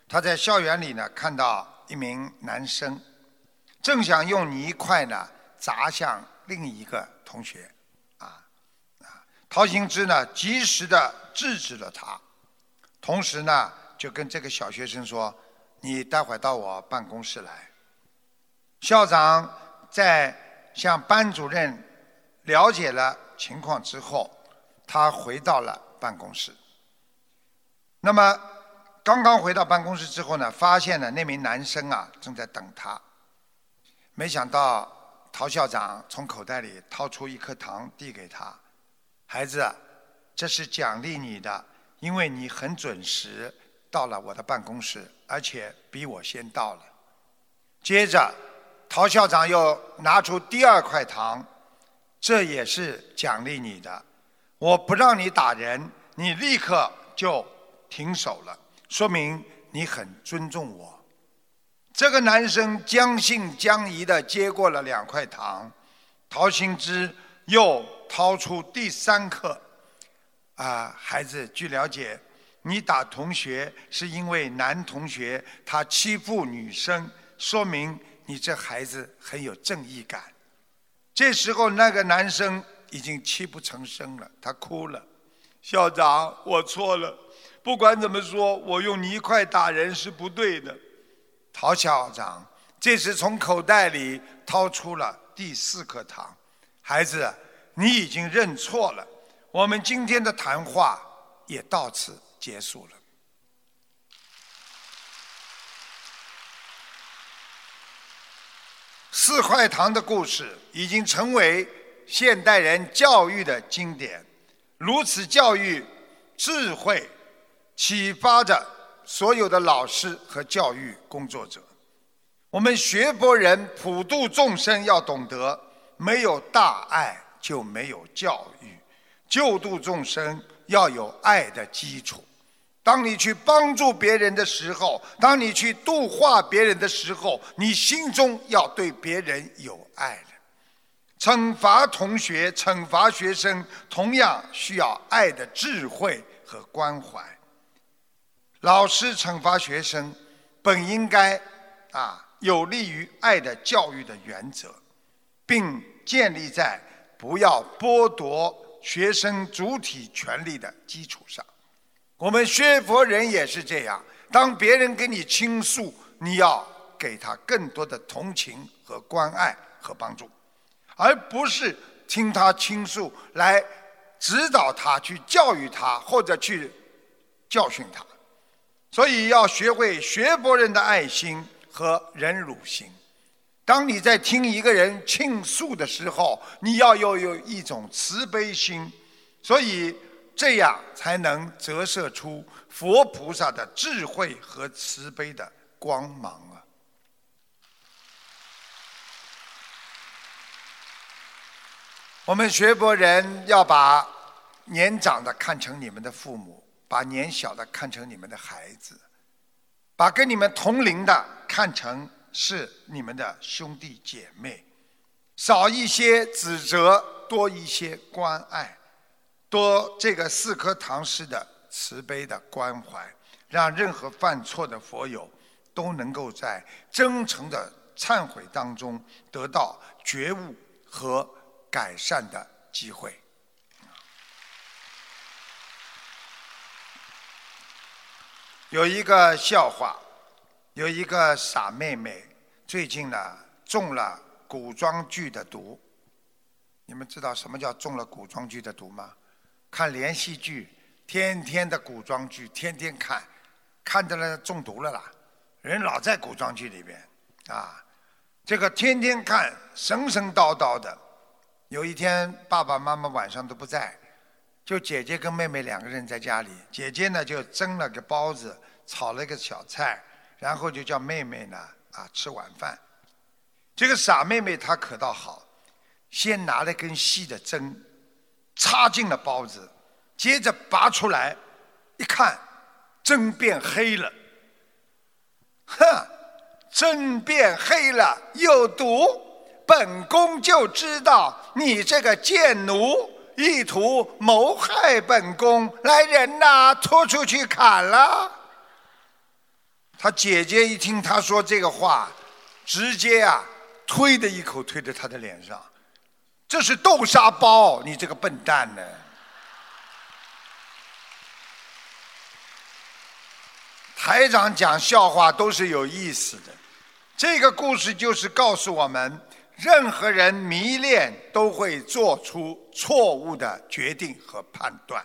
[SPEAKER 2] 他在校园里呢看到一名男生，正想用泥块呢砸向另一个同学，啊啊，陶行知呢及时的制止了他，同时呢就跟这个小学生说：“你待会儿到我办公室来。”校长在向班主任了解了情况之后，他回到了办公室。那么，刚刚回到办公室之后呢，发现了那名男生啊正在等他。没想到陶校长从口袋里掏出一颗糖递给他：“孩子，这是奖励你的，因为你很准时到了我的办公室，而且比我先到了。”接着。陶校长又拿出第二块糖，这也是奖励你的。我不让你打人，你立刻就停手了，说明你很尊重我。这个男生将信将疑的接过了两块糖，陶行知又掏出第三颗。啊，孩子，据了解，你打同学是因为男同学他欺负女生，说明。你这孩子很有正义感。这时候，那个男生已经泣不成声了，他哭了。校长，我错了。不管怎么说，我用泥块打人是不对的。陶校长这时从口袋里掏出了第四颗糖。孩子，你已经认错了。我们今天的谈话也到此结束了。四块糖的故事已经成为现代人教育的经典，如此教育智慧，启发着所有的老师和教育工作者。我们学佛人普度众生，要懂得，没有大爱就没有教育，救度众生要有爱的基础。当你去帮助别人的时候，当你去度化别人的时候，你心中要对别人有爱的。惩罚同学、惩罚学生，同样需要爱的智慧和关怀。老师惩罚学生，本应该啊有利于爱的教育的原则，并建立在不要剥夺学生主体权利的基础上。我们学佛人也是这样，当别人跟你倾诉，你要给他更多的同情和关爱和帮助，而不是听他倾诉来指导他、去教育他或者去教训他。所以要学会学佛人的爱心和忍辱心。当你在听一个人倾诉的时候，你要有有一种慈悲心。所以。这样才能折射出佛菩萨的智慧和慈悲的光芒啊！我们学佛人要把年长的看成你们的父母，把年小的看成你们的孩子，把跟你们同龄的看成是你们的兄弟姐妹，少一些指责，多一些关爱。多这个四颗糖似的慈悲的关怀，让任何犯错的佛友都能够在真诚的忏悔当中得到觉悟和改善的机会。有一个笑话，有一个傻妹妹，最近呢中了古装剧的毒。你们知道什么叫中了古装剧的毒吗？看连续剧，天天的古装剧，天天看，看的了中毒了啦。人老在古装剧里边，啊，这个天天看，神神叨叨的。有一天，爸爸妈妈晚上都不在，就姐姐跟妹妹两个人在家里。姐姐呢就蒸了个包子，炒了个小菜，然后就叫妹妹呢啊吃晚饭。这个傻妹妹她可倒好，先拿了根细的针。插进了包子，接着拔出来，一看，针变黑了。哼，针变黑了，有毒！本宫就知道你这个贱奴，意图谋害本宫，来人呐，拖出去砍了。他姐姐一听他说这个话，直接啊，推的一口推在他的脸上，这是豆沙包，你这个笨蛋呢！台长讲笑话都是有意思的，这个故事就是告诉我们，任何人迷恋都会做出错误的决定和判断。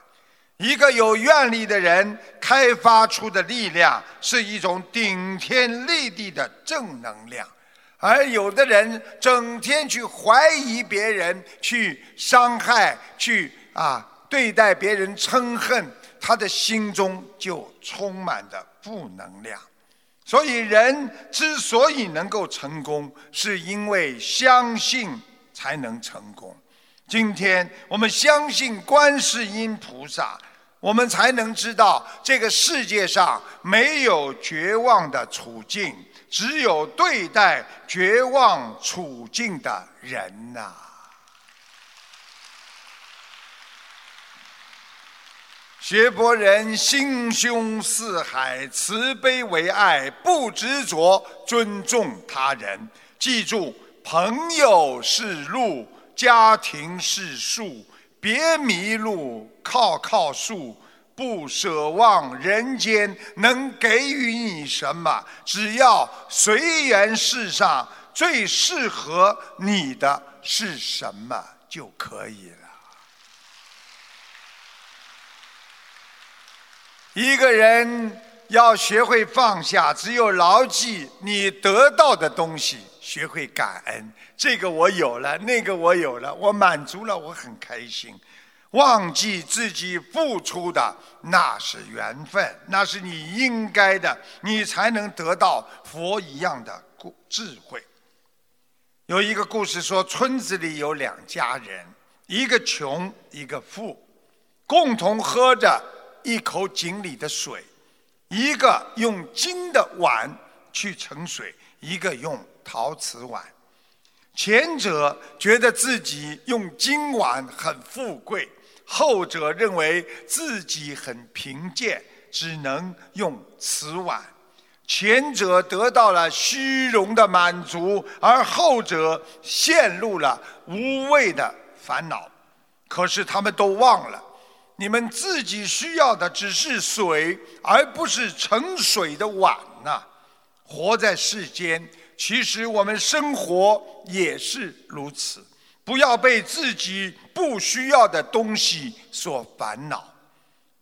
[SPEAKER 2] 一个有愿力的人开发出的力量是一种顶天立地的正能量，而有的人整天去怀疑别人，去伤害，去啊对待别人嗔恨，他的心中就充满着负能量。所以，人之所以能够成功，是因为相信才能成功。今天我们相信观世音菩萨。我们才能知道，这个世界上没有绝望的处境，只有对待绝望处境的人呐。学博人心胸似海，慈悲为爱，不执着，尊重他人。记住，朋友是路，家庭是树。别迷路，靠靠树，不奢望人间能给予你什么，只要随缘世上最适合你的是什么就可以了。一个人要学会放下，只有牢记你得到的东西。学会感恩，这个我有了，那个我有了，我满足了，我很开心。忘记自己付出的那是缘分，那是你应该的，你才能得到佛一样的故智慧。有一个故事说，村子里有两家人，一个穷，一个富，共同喝着一口井里的水，一个用金的碗去盛水，一个用。陶瓷碗，前者觉得自己用金碗很富贵，后者认为自己很贫贱，只能用瓷碗。前者得到了虚荣的满足，而后者陷入了无谓的烦恼。可是他们都忘了，你们自己需要的只是水，而不是盛水的碗呐！活在世间。其实我们生活也是如此，不要被自己不需要的东西所烦恼。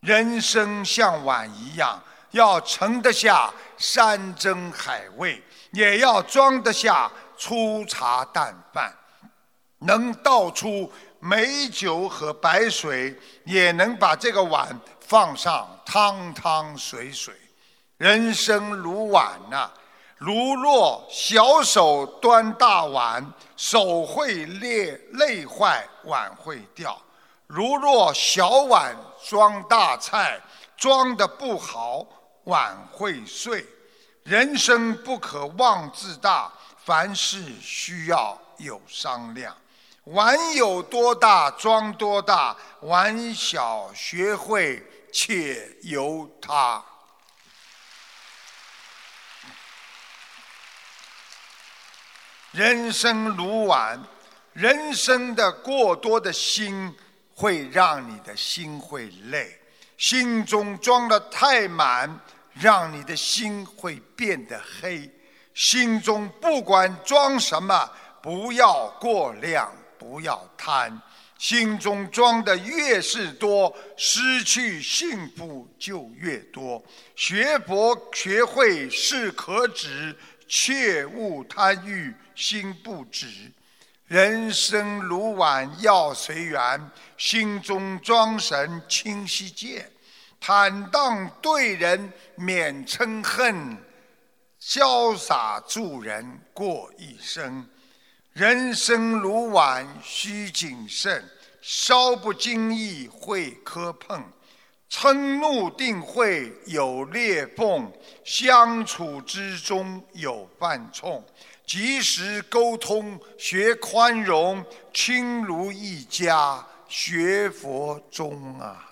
[SPEAKER 2] 人生像碗一样，要盛得下山珍海味，也要装得下粗茶淡饭。能倒出美酒和白水，也能把这个碗放上汤汤水水。人生如碗呐。如若小手端大碗，手会裂，累坏，碗会掉；如若小碗装大菜，装的不好，碗会碎。人生不可妄自大，凡事需要有商量。碗有多大装多大，碗小学会且由他。人生如碗，人生的过多的心会让你的心会累，心中装的太满，让你的心会变得黑。心中不管装什么，不要过量，不要贪。心中装的越是多，失去幸福就越多。学佛学会适可止，切勿贪欲。心不止，人生如碗要随缘，心中装神清晰见，坦荡对人免嗔恨，潇洒助人过一生。人生如碗需谨慎，稍不经意会磕碰，嗔怒定会有裂缝，相处之中有犯冲。及时沟通，学宽容，亲如一家，学佛中啊。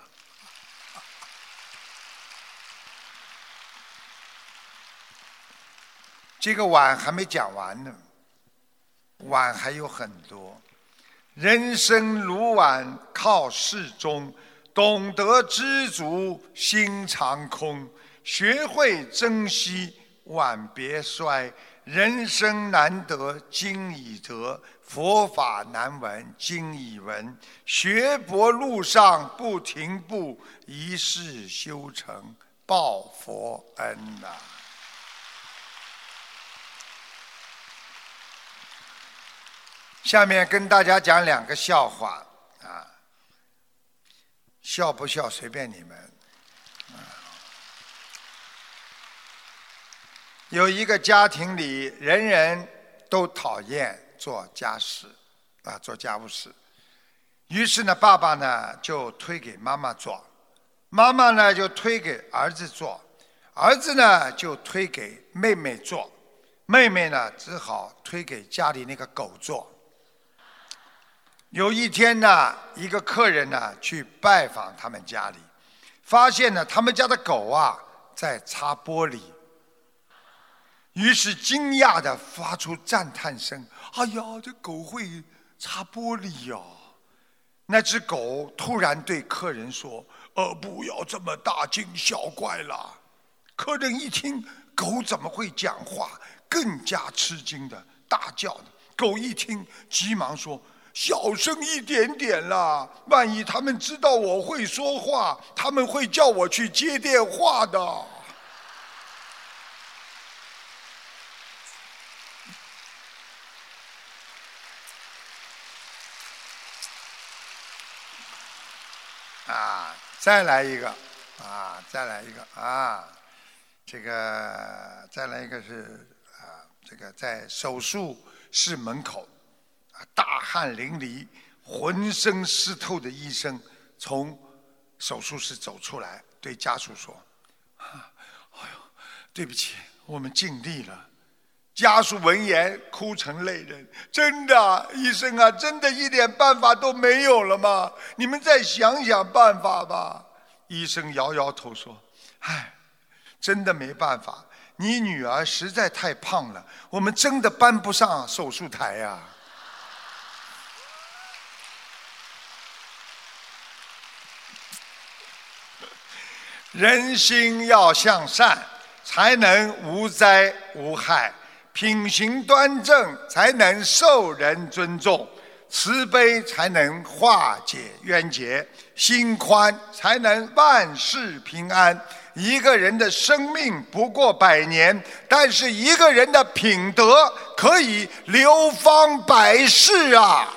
[SPEAKER 2] 这个碗还没讲完呢，碗还有很多。人生如碗，靠适中，懂得知足，心常空，学会珍惜，碗别摔。人生难得今已得，佛法难闻今已闻。学佛路上不停步，一世修成报佛恩呐、下面跟大家讲两个笑话，笑不笑随便你们。有一个家庭里，人人都讨厌做家事，啊，做家务事。于是呢，爸爸呢就推给妈妈做，妈妈呢就推给儿子做，儿子呢就推给妹妹做，妹妹呢只好推给家里那个狗做。有一天呢，一个客人呢去拜访他们家里，发现呢他们家的狗啊在擦玻璃，于是惊讶地发出赞叹声：“哎呀，这狗会擦玻璃呀！”那只狗突然对客人说：“呃，不要这么大惊小怪了。”客人一听狗怎么会讲话，更加吃惊的大叫。狗一听，急忙说：“小声一点点啦，万一他们知道我会说话，他们会叫我去接电话的。”啊，再来一个，啊，再来一个啊，这个再来一个是啊，这个在手术室门口，大汗淋漓、浑身湿透的医生从手术室走出来，对家属说：“啊，哎呦，对不起，我们尽力了。”家属闻言哭成泪人，真的，医生啊，真的一点办法都没有了吗？你们再想想办法吧。医生摇摇头说：“唉，真的没办法，你女儿实在太胖了，我们真的搬不上手术台呀、人心要向善，才能无灾无害；品行端正，才能受人尊重；慈悲才能化解冤结；心宽才能万事平安。一个人的生命不过百年，但是一个人的品德可以流芳百世啊！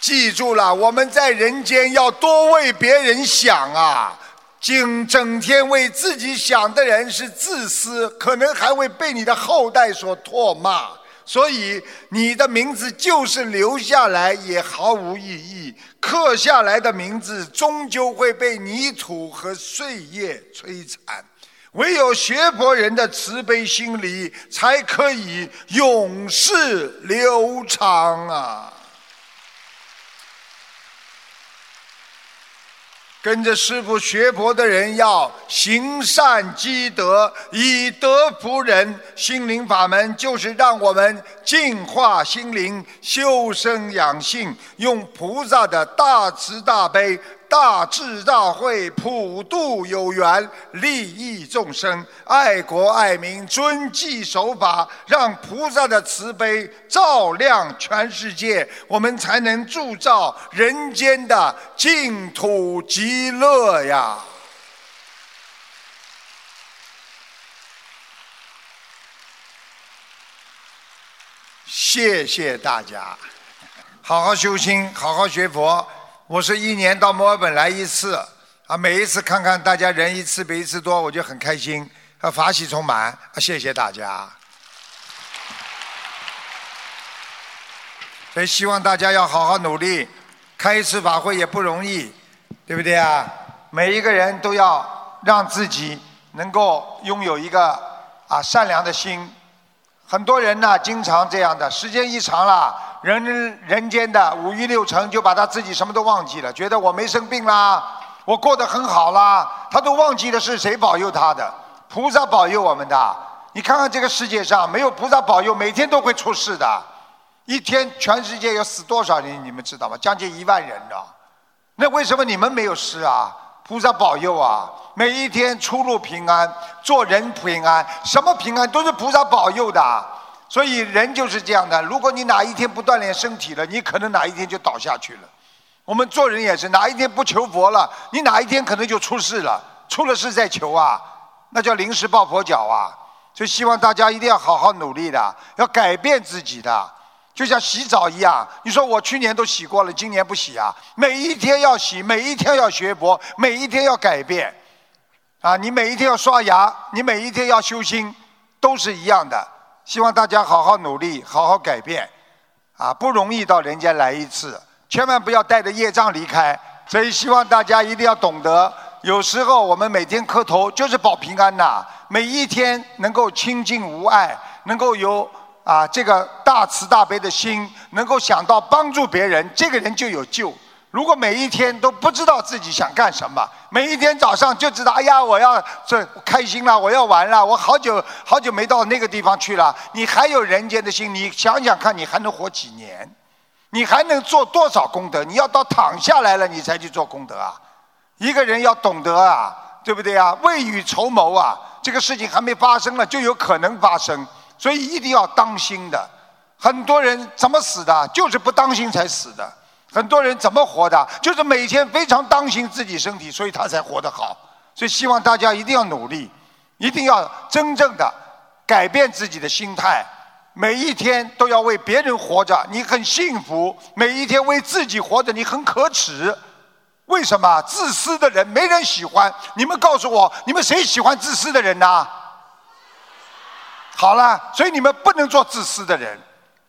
[SPEAKER 2] 记住了，我们在人间要多为别人想啊！整整天为自己想的人是自私，可能还会被你的后代所唾骂。所以你的名字就是留下来也毫无意义，刻下来的名字终究会被泥土和岁月摧残。唯有学佛人的慈悲心理，才可以永世流长啊！跟着师傅学佛的人要行善积德，以德服人。心灵法门就是让我们净化心灵、修身养性，用菩萨的大慈大悲、大智大慧普度有缘，利益众生，爱国爱民，遵纪守法，让菩萨的慈悲照亮全世界，我们才能铸造人间的净土极乐呀！谢谢大家，好好修心，好好学佛。我是一年到墨尔本来一次，啊，每一次看看大家人一次比一次多，我就很开心，啊，法喜充满。啊，谢谢大家。所以希望大家要好好努力，开一次法会也不容易，对不对啊？每一个人都要让自己能够拥有一个啊善良的心。很多人呢，经常这样的，时间一长了，人人间的五欲六尘就把他自己什么都忘记了，觉得我没生病啦，我过得很好啦，他都忘记了是谁保佑他的，菩萨保佑我们的。你看看这个世界上，没有菩萨保佑，每天都会出事的。一天全世界要死多少人，你们知道吗？将近一万人呢。那为什么你们没有事啊？菩萨保佑啊！每一天出入平安，做人平安，什么平安都是菩萨保佑的。所以人就是这样的。如果你哪一天不锻炼身体了，你可能哪一天就倒下去了。我们做人也是，哪一天不求佛了，你哪一天可能就出事了。出了事再求啊，那叫临时抱佛脚啊。所以希望大家一定要好好努力的，要改变自己的。就像洗澡一样，你说我去年都洗过了，今年不洗啊？每一天要洗，每一天要学佛，每一天要改变，啊，你每一天要刷牙，你每一天要修心，都是一样的。希望大家好好努力，好好改变，啊，不容易到人间来一次，千万不要带着业障离开。所以希望大家一定要懂得，有时候我们每天磕头就是保平安呐，每一天能够清净无碍，能够有。啊，这个大慈大悲的心，能够想到帮助别人，这个人就有救。如果每一天都不知道自己想干什么，每一天早上就知道，哎呀，我要这开心了，我要玩了，我好久好久没到那个地方去了。你还有人间的心，你想想看，你还能活几年？你还能做多少功德？你要到躺下来了，你才去做功德啊！一个人要懂得啊，对不对啊？未雨绸缪啊，这个事情还没发生了，就有可能发生。所以一定要当心的，很多人怎么死的，就是不当心才死的；很多人怎么活的，就是每天非常当心自己身体，所以他才活得好。所以希望大家一定要努力，一定要真正的改变自己的心态，每一天都要为别人活着，你很幸福；每一天为自己活着，你很可耻。为什么？自私的人没人喜欢。你们告诉我，你们谁喜欢自私的人呢？好了，所以你们不能做自私的人，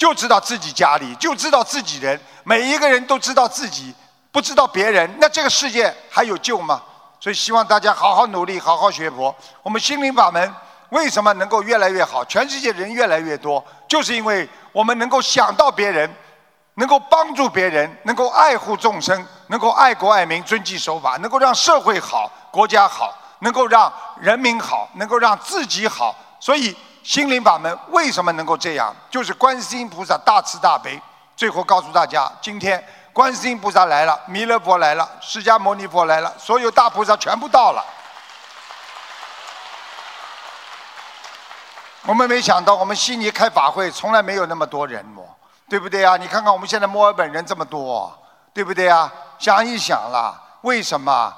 [SPEAKER 2] 就知道自己家里，就知道自己人，每一个人都知道自己，不知道别人，那这个世界还有救吗？所以希望大家好好努力，好好学佛。我们心灵法门为什么能够越来越好？全世界人越来越多，就是因为我们能够想到别人，能够帮助别人，能够爱护众生，能够爱国爱民、遵纪守法，能够让社会好、国家好，能够让人民好，能够让自己好。所以。心灵法门为什么能够这样？就是观世音菩萨大慈大悲。最后告诉大家，今天观世音菩萨来了，弥勒佛来了，释迦牟尼佛来了，所有大菩萨全部到了。我们没想到，我们悉尼开法会从来没有那么多人哦，对不对啊？你看看我们现在墨尔本人这么多，对不对啊？想一想啦，为什么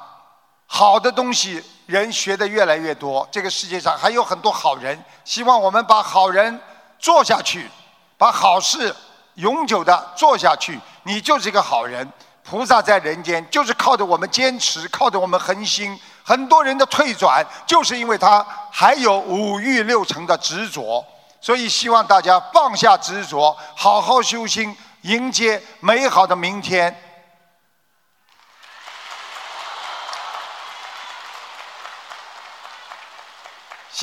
[SPEAKER 2] 好的东西？人学的越来越多，这个世界上还有很多好人。希望我们把好人做下去，把好事永久的做下去。你就是一个好人。菩萨在人间，就是靠着我们坚持，靠着我们恒心。很多人的退转，就是因为他还有五欲六尘的执着。所以希望大家放下执着，好好修心，迎接美好的明天。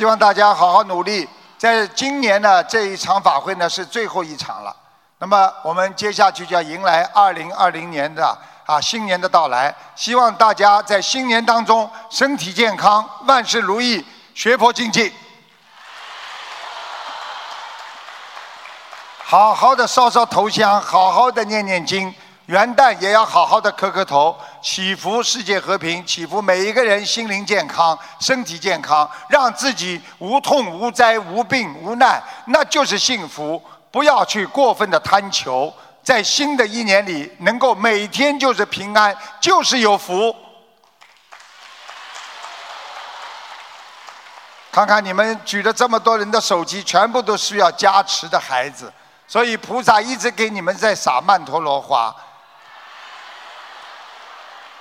[SPEAKER 2] 希望大家好好努力，在今年呢这一场法会呢是最后一场了。那么我们接下去就要迎来二零二零年的啊新年的到来。希望大家在新年当中身体健康，万事如意，学佛精进，好好的烧烧头香，好好的念念经。元旦也要好好的磕磕头，祈福世界和平，祈福每一个人心灵健康、身体健康，让自己无痛无灾无病无难，那就是幸福。不要去过分的贪求，在新的一年里能够每天就是平安，就是有福。看看你们举着这么多人的手机，全部都需要加持的孩子，所以菩萨一直给你们在撒曼陀罗花。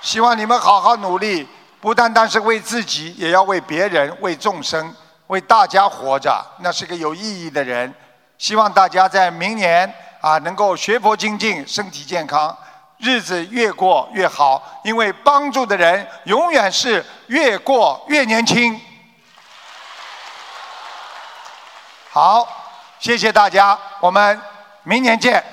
[SPEAKER 2] 希望你们好好努力，不单单是为自己，也要为别人、为众生、为大家活着。那是个有意义的人。希望大家在明年啊，能够学佛精进，身体健康，日子越过越好。因为帮助的人永远是越过越年轻。好，谢谢大家，我们明年见。